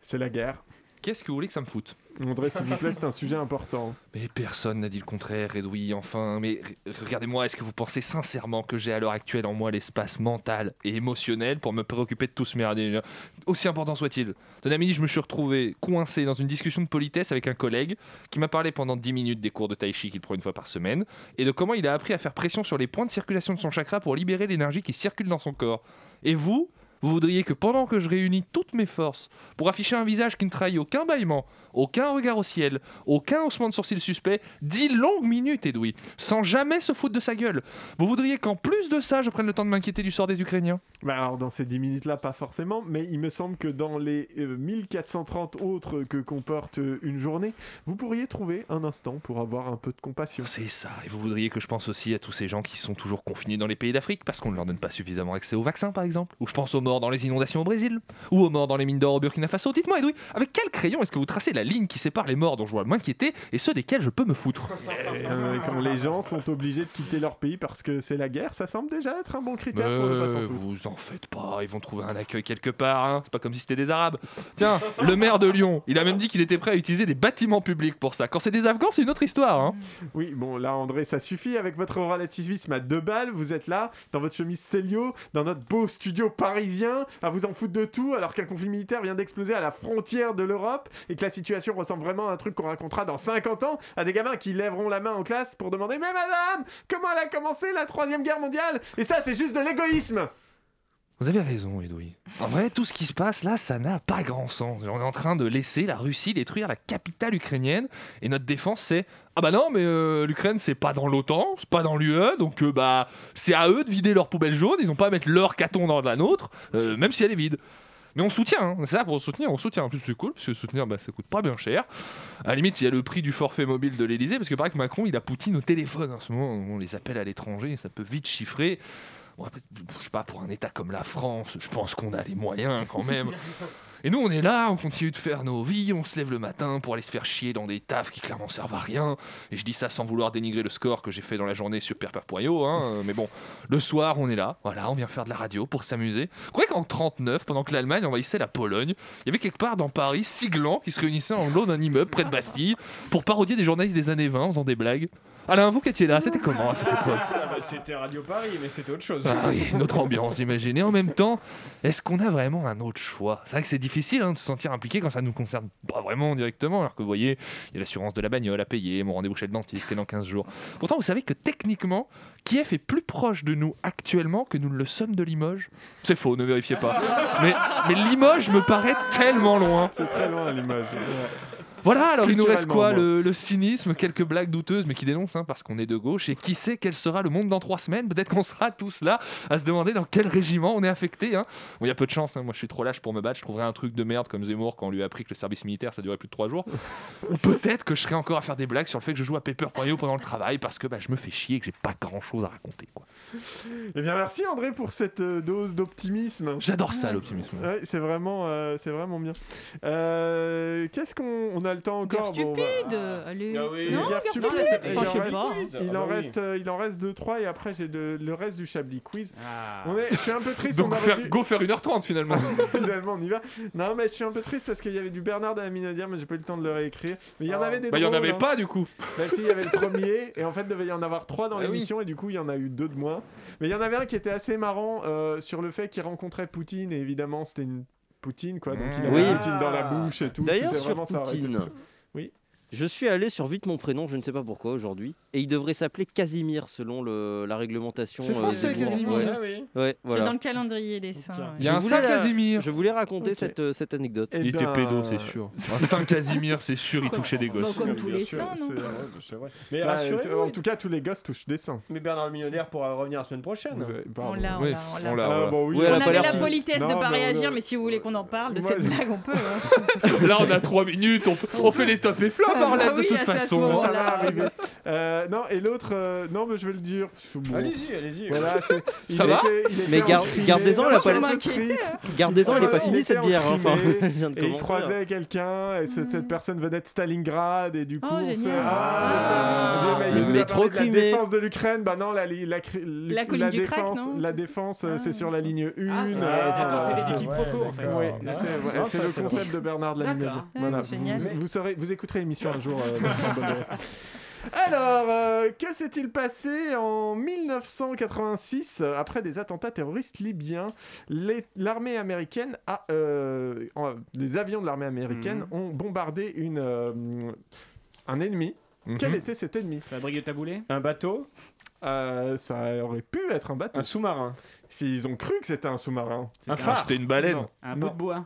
c'est la guerre.
qu'est-ce que vous voulez que ça me foute?
André, s'il vous plaît, c'est un sujet important.
Mais personne n'a dit le contraire, Edoui, enfin. Mais regardez-moi, est-ce que vous pensez sincèrement que j'ai à l'heure actuelle en moi l'espace mental et émotionnel pour me préoccuper de tout ce merdier Aussi important soit-il. Tenez, midi, je me suis retrouvé coincé dans une discussion de politesse avec un collègue qui m'a parlé pendant 10 minutes des cours de tai chi qu'il prend une fois par semaine et de comment il a appris à faire pression sur les points de circulation de son chakra pour libérer l'énergie qui circule dans son corps. Et vous vous voudriez que pendant que je réunis toutes mes forces pour afficher un visage qui ne trahit aucun bâillement, aucun regard au ciel, aucun haussement de sourcil suspect, dix longues minutes, Edoui, sans jamais se foutre de sa gueule. Vous voudriez qu'en plus de ça, je prenne le temps de m'inquiéter du sort des Ukrainiens?
Bah alors, dans ces 10 minutes-là, pas forcément, mais il me semble que dans les euh, 1430 autres que comporte euh, une journée, vous pourriez trouver un instant pour avoir un peu de compassion.
C'est ça. Et vous voudriez que je pense aussi à tous ces gens qui sont toujours confinés dans les pays d'Afrique parce qu'on ne leur donne pas suffisamment accès au vaccin, par exemple Ou je pense aux morts dans les inondations au Brésil Ou aux morts dans les mines d'or au Burkina Faso Dites-moi, Edoui, avec quel crayon est-ce que vous tracez la ligne qui sépare les morts dont je dois m'inquiéter et ceux desquels je peux me foutre
Euh, quand les gens sont obligés de quitter leur pays parce que c'est la guerre, ça semble déjà être un bon critère pour ne pas s'en
Mais
foutre.
vous en faites pas, ils vont trouver un accueil quelque part, hein. c'est pas comme si c'était des Arabes. Tiens, le maire de Lyon, il a même dit qu'il était prêt à utiliser des bâtiments publics pour ça. Quand c'est des Afghans, c'est une autre histoire. Hein.
Oui, bon, là, André, ça suffit avec votre relativisme à deux balles. Vous êtes là, dans votre chemise Célio, dans notre beau studio parisien, à vous en foutre de tout, alors qu'un conflit militaire vient d'exploser à la frontière de l'Europe et que la situation ressemble vraiment à un truc qu'on racontera dans 50 ans à des gamins qui lèveront la main en classe pour demander Mais madame, comment elle a commencé la troisième guerre mondiale? Et ça, c'est juste de l'égoïsme
Vous avez raison, Edoui. En vrai, tout ce qui se passe là, ça n'a pas grand sens. On est en train de laisser la Russie détruire la capitale ukrainienne et notre défense, c'est Ah bah non, mais euh, l'Ukraine, c'est pas dans l'OTAN, c'est pas dans l'UE, donc euh, bah c'est à eux de vider leur poubelle jaune, ils ont pas à mettre leur caton dans la nôtre, euh, même si elle est vide. Mais on soutient, hein. c'est ça pour soutenir, on soutient. En plus, c'est cool, parce que soutenir, bah, ça coûte pas bien cher. À la limite, il y a le prix du forfait mobile de l'Elysée, parce que pareil que Macron, il a Poutine au téléphone en ce moment. On les appelle à l'étranger, ça peut vite chiffrer. Bon, je sais pas, pour un État comme la France, je pense qu'on a les moyens quand même. Et nous, on est là, on continue de faire nos vies, on se lève le matin pour aller se faire chier dans des tafs qui clairement servent à rien. Et je dis ça sans vouloir dénigrer le score que j'ai fait dans la journée sur Poyot, hein. Mais bon, le soir, on est là, voilà, on vient faire de la radio pour s'amuser. Croyez qu'en 39, pendant que l'Allemagne envahissait la Pologne, il y avait quelque part dans Paris six glands qui se réunissaient en lot d'un immeuble près de Bastille pour parodier des journalistes des années 20 en faisant des blagues Alain, vous qui étiez là, c'était comment à cette époque
Ah bah, C'était Radio Paris, mais c'était autre chose.
Ah oui, une autre ambiance, j'imagine. Et en même temps, est-ce qu'on a vraiment un autre choix? C'est vrai que c'est difficile hein, de se sentir impliqué quand ça ne nous concerne pas vraiment directement. Alors que vous voyez, il y a l'assurance de la bagnole à payer, mon rendez-vous chez le dentiste est dans 15 jours. Pourtant, vous savez que techniquement, Kiev est plus proche de nous actuellement que nous ne le sommes de Limoges. C'est faux, ne vérifiez pas. Mais, mais Limoges me paraît tellement loin.
C'est très loin, Limoges.
Voilà, alors il nous reste quoi le, le cynisme, quelques blagues douteuses, mais qui dénoncent, hein, parce qu'on est de gauche. Et qui sait quel sera le monde dans trois semaines? Peut-être qu'on sera tous là à se demander dans quel régiment on est affecté. Hein. Bon, il y a peu de chance, hein, moi je suis trop lâche pour me battre. Je trouverais un truc de merde comme Zemmour quand on lui a appris que le service militaire ça durait plus de trois jours. Ou peut-être que je serais encore à faire des blagues sur le fait que je joue à Paper Mario pendant le travail parce que bah, je me fais chier et que j'ai pas grand chose à raconter. Quoi.
Eh bien, merci André pour cette euh, dose d'optimisme.
J'adore ça, l'optimisme.
Ouais, c'est vraiment, euh, c'est vraiment bien. Euh, Qu'est-ce qu'on on a le temps encore
Guerre
Bon, bah,
stupide, allez.
Ah oui.
Non,
Guerre
guerre
stupide.
stupide.
Il
Enfin,
en
sais
reste-
pas.
Il
Ah
en
bah
reste, euh, il en reste 2 3 et après j'ai le, reste du Chablis quiz. On est, je suis un peu triste.
Donc
on
faire,
dû-
go faire 1h30 finalement.
Finalement, on y va. Non, mais je suis un peu triste parce qu'il y avait du Bernard de la Minaudière, mais j'ai pas eu le temps de le réécrire. Mais il y en avait des
bah, il y en avait
hein.
pas du coup.
Bah si, il y avait le premier, et en fait, il devait y en avoir trois dans
Ah oui.
l'émission, et du coup, il y en a eu deux de moins. Mais il y en avait un qui était assez marrant euh, sur le fait qu'il rencontrait Poutine, et évidemment, c'était une Poutine, quoi. Donc il avait
Oui.
Poutine dans la bouche et tout.
D'ailleurs, sur
vraiment ça
Poutine,
Oui.
Je suis allé sur vite mon prénom, je ne sais pas pourquoi aujourd'hui, et il devrait s'appeler Casimir selon le- la réglementation.
C'est
euh,
français. Casimir.
Ouais.
Ah oui.
Ouais,
C'est
voilà.
dans le calendrier des saints. ouais.
Il y a un Saint Casimir.
Je voulais raconter cette, euh, cette anecdote.
Eh
Il était
ben,
pédo, c'est sûr. Un Saint Casimir, c'est sûr, il touchait des gosses.
comme tous les saints, non
c'est- vrai. Mais
Bah, en tout cas, tous les gosses touchent des seins.
mais Bernard le millionnaire pourra revenir la semaine prochaine.
On l'a, on
Oui,
l'a, on l'a.
on
Ah,
avait
l'air
la
fine.
politesse de
mais
pas réagir, mais si vous voulez qu'on en parle de cette blague, on peut. hein.
Là, on a 3 minutes, on, fait les top et flop,
Ah,
de toute façon.
Ça va arriver. Euh, non, et l'autre, euh, non, mais je vais le dire. bon.
Allez-y, allez-y.
Voilà, c'est- il
Ça va
était- il était
Mais gar-
encrié.
gardez-en, elle
je
pas
triste.
Gardez-en, elle
Il
finie
était
cette bière. hein, Enfin,
encrié,
je viens de
Et il croisait quelqu'un, et cette, cette personne venait de Stalingrad, et du coup,
Oh,
on s'est-
génial.
Ah, mais ça-
Ah.
on dit, mais il
Le
vous a
métro
parlé de la
crimé.
défense de l'Ukraine, bah non, la, li- la, cri-
La colline du crack,
défense,
non
la défense, euh, c'est sur la ligne 1.
Ah, c'est- d'accord,
voilà.
c'est des quiproquos, en fait.
Oui, c'est ouais,
non,
c'est
ça,
le
c'est
concept de Bernard de la
D'accord.
Ligne.
Ah,
Voilà,
génial.
vous, vous, saurez- vous écouterez l'émission un jour. euh, Alors, euh, que s'est-il passé en 1986 euh, après des attentats terroristes libyens? Les- L'armée américaine a, euh, en- les avions de l'armée américaine
Mhm.
ont bombardé une, euh, un ennemi.
Mhm.
Quel était cet ennemi?
Fabrique de taboulé
Un bateau,
Euh, Ça aurait pu être un bateau.
un sous-marin,
S'ils ont cru que c'était un sous-marin.
un
Ah,
phare,
C'était une baleine.
Non.
Un bout de bois.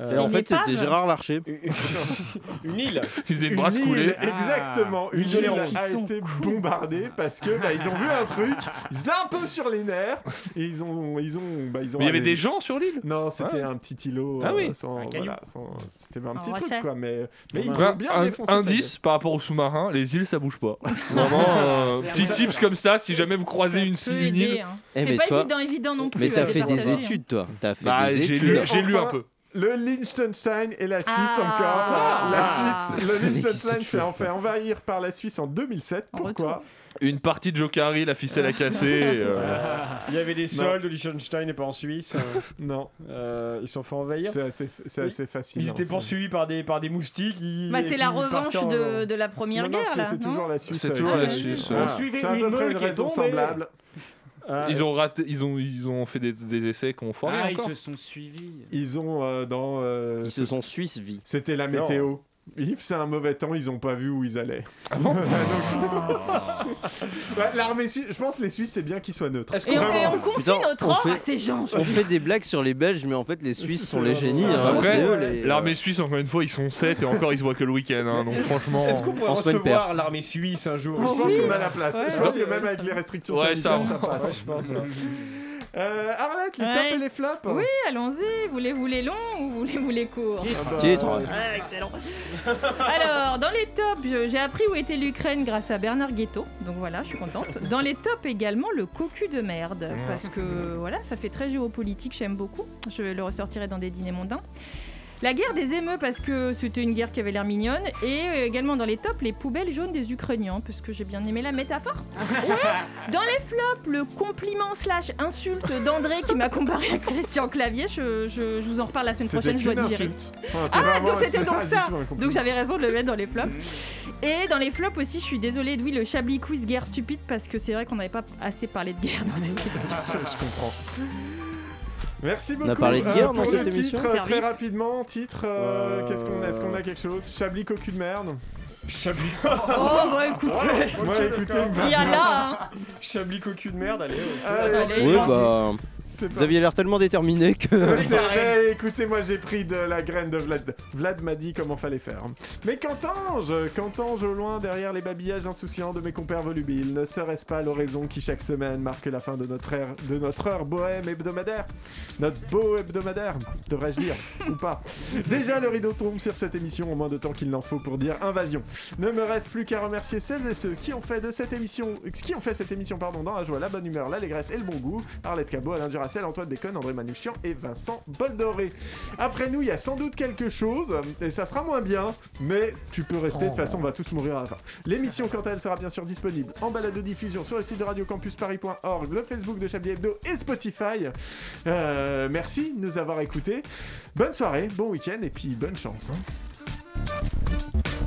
Euh,
en fait, c'était Gérard Larcher.
une île.
Ils faisaient une brasse
île,
coulée.
exactement.
Ah,
Une île a été bombardée parce que bah, ils ont vu un truc, ils étaient un peu sur les nerfs et ils ont, ils ont, bah, ils ont.
Mais il y avait des gens sur l'île?
Non, c'était
Ah.
un petit îlot.
Ah
euh,
oui.
sans-
Un caillou.
voilà, sans- C'était un
Un
petit truc quoi, mais mais ils ont bien
un-
défoncé.
indice par rapport aux sous-marins, les îles ça bouge pas. Vraiment, euh, petit tips comme ça, si jamais vous croisez une, île.
hein.
Eh,
C'est pas évident, évident non plus.
Mais
euh,
t'as
de
fait des
hein.
études, toi. T'as fait
Bah,
des
j'ai
études.
lu,
Et
j'ai lu un peu.
Le Liechtenstein et la Suisse
Ah.
encore. La
Ah.
Le
Ça
Liechtenstein s'est
plus.
enfin envahir par la Suisse en 2007.
En
Pourquoi
Une partie de Jokari, la ficelle a cassé. euh,
Il y avait des soldes au Liechtenstein et pas en Suisse.
Non,
Euh, ils se sont fait envahir.
c'est assez, c'est
Oui.
assez facile.
Ils étaient poursuivis par des, par des moustiques. ils-
Bah, c'est la revanche
en-
de, de la première
Non,
guerre,
c'est- toujours la Suisse.
C'est
euh,
toujours la
a-
Suisse.
On suivait
C'est à
une
peu près
meule
une
qui est
raison
tombée.
Ah,
Ils ont raté, ils ont, ils ont fait des, des essais qui ont foiré
Ah, ils
encore.
se sont suivis.
Ils ont euh, dans. euh,
Ils se sont suisse vie.
C'était la météo. Yves, c'est un mauvais temps, ils ont pas vu où ils allaient. Ah bon L'armée suisse, je pense que les Suisses, c'est bien qu'ils soient neutres.
Est-ce
Et on, et
Vraiment.
on confie
Putain,
notre
on
or
fait-
à ces gens.
On fait des blagues sur les Belges, mais en fait, les Suisses sont les génies.
ça.
hein.
Après,
C'est eux, les-
L'armée suisse, encore une fois, ils sont 7 et encore ils se voient que le week-end. hein, donc franchement.
Est-ce qu'on pourrait
En semaine
recevoir l'armée suisse un jour
Je pense
oui.
qu'on a la place.
Ouais.
Je pense que même avec les restrictions
Ouais, ça
sanitaires, ça,
va.
passe. Euh, Arlette, les
Ouais.
tops et les flops
Oui, allons-y. Voulez-vous les longs ou voulez-vous les courts
Ah bah,
Titre.
Ouais, excellent. Alors, dans les tops, j'ai appris où était l'Ukraine grâce à Bernard Guetto. Donc voilà, je suis contente. Dans les tops également, le cocu de merde. Parce que voilà, ça fait très géopolitique, j'aime beaucoup. Je le ressortirai dans des dîners mondains. La guerre des émeux parce que c'était une guerre qui avait l'air mignonne. Et également dans les tops, les poubelles jaunes des Ukrainiens parce que j'ai bien aimé la métaphore. Ouais. Dans les flops, le compliment slash insulte d'André qui m'a comparé à Christian Clavier. Je, je- je vous en reparle la semaine prochaine, je dois digérer.
Enfin,
Ah,
vraiment-
donc c'était
c'est
donc ça. Donc j'avais raison de le mettre dans les flops. Et dans les flops aussi, je suis désolée, Edoui, le Chablis quiz guerre stupide parce que c'est vrai qu'on n'avait pas assez parlé de guerre dans cette émission.
je comprends. Merci beaucoup.
a parlé de
Euh,
guerre
pour
dans cette émission
titre, euh, Très rapidement, titre, euh,
Euh,
qu'est-ce qu'on a Est-ce qu'on a quelque chose? Chablis cocu de merde.
Chablis.
Oh bah écoutez,
Moi, écoutez,
il y a là, hein.
Chablis cocu de merde, allez.
Allez,
Ça,
c'est
allez.
Oui, bah. Vous aviez l'air tellement déterminé que.
C'est vrai, écoutez, moi j'ai pris de la graine de Vlad. Vlad m'a dit comment fallait faire. Mais qu'entends-je? Qu'entends-je au loin derrière les babillages insouciants de mes compères volubiles? Ne serait-ce pas l'oraison qui chaque semaine marque la fin de notre heure, de notre heure bohème hebdomadaire? Notre beau hebdomadaire, devrais-je dire, ou pas? Déjà le rideau tombe sur cette émission en moins de temps qu'il n'en faut pour dire invasion. Ne me reste plus qu'à remercier celles et ceux qui ont fait de cette émission, qui ont fait cette émission pardon, dans la joie, la bonne humeur, l'allégresse et le bon goût. Arlette Cabot, Alain Duracell, Antoine Déconne, André Manouchian et Vincent Boldoré. Après nous, il y a sans doute quelque chose et ça sera moins bien, mais tu peux rester. De toute façon, on va tous mourir à la fin. L'émission, quant à elle, sera bien sûr disponible en balade de diffusion sur le site de radiocampusparis.org, le Facebook de Chablis Hebdo et Spotify. Euh, merci de nous avoir écoutés. Bonne soirée, bon week-end et puis bonne chance. hein.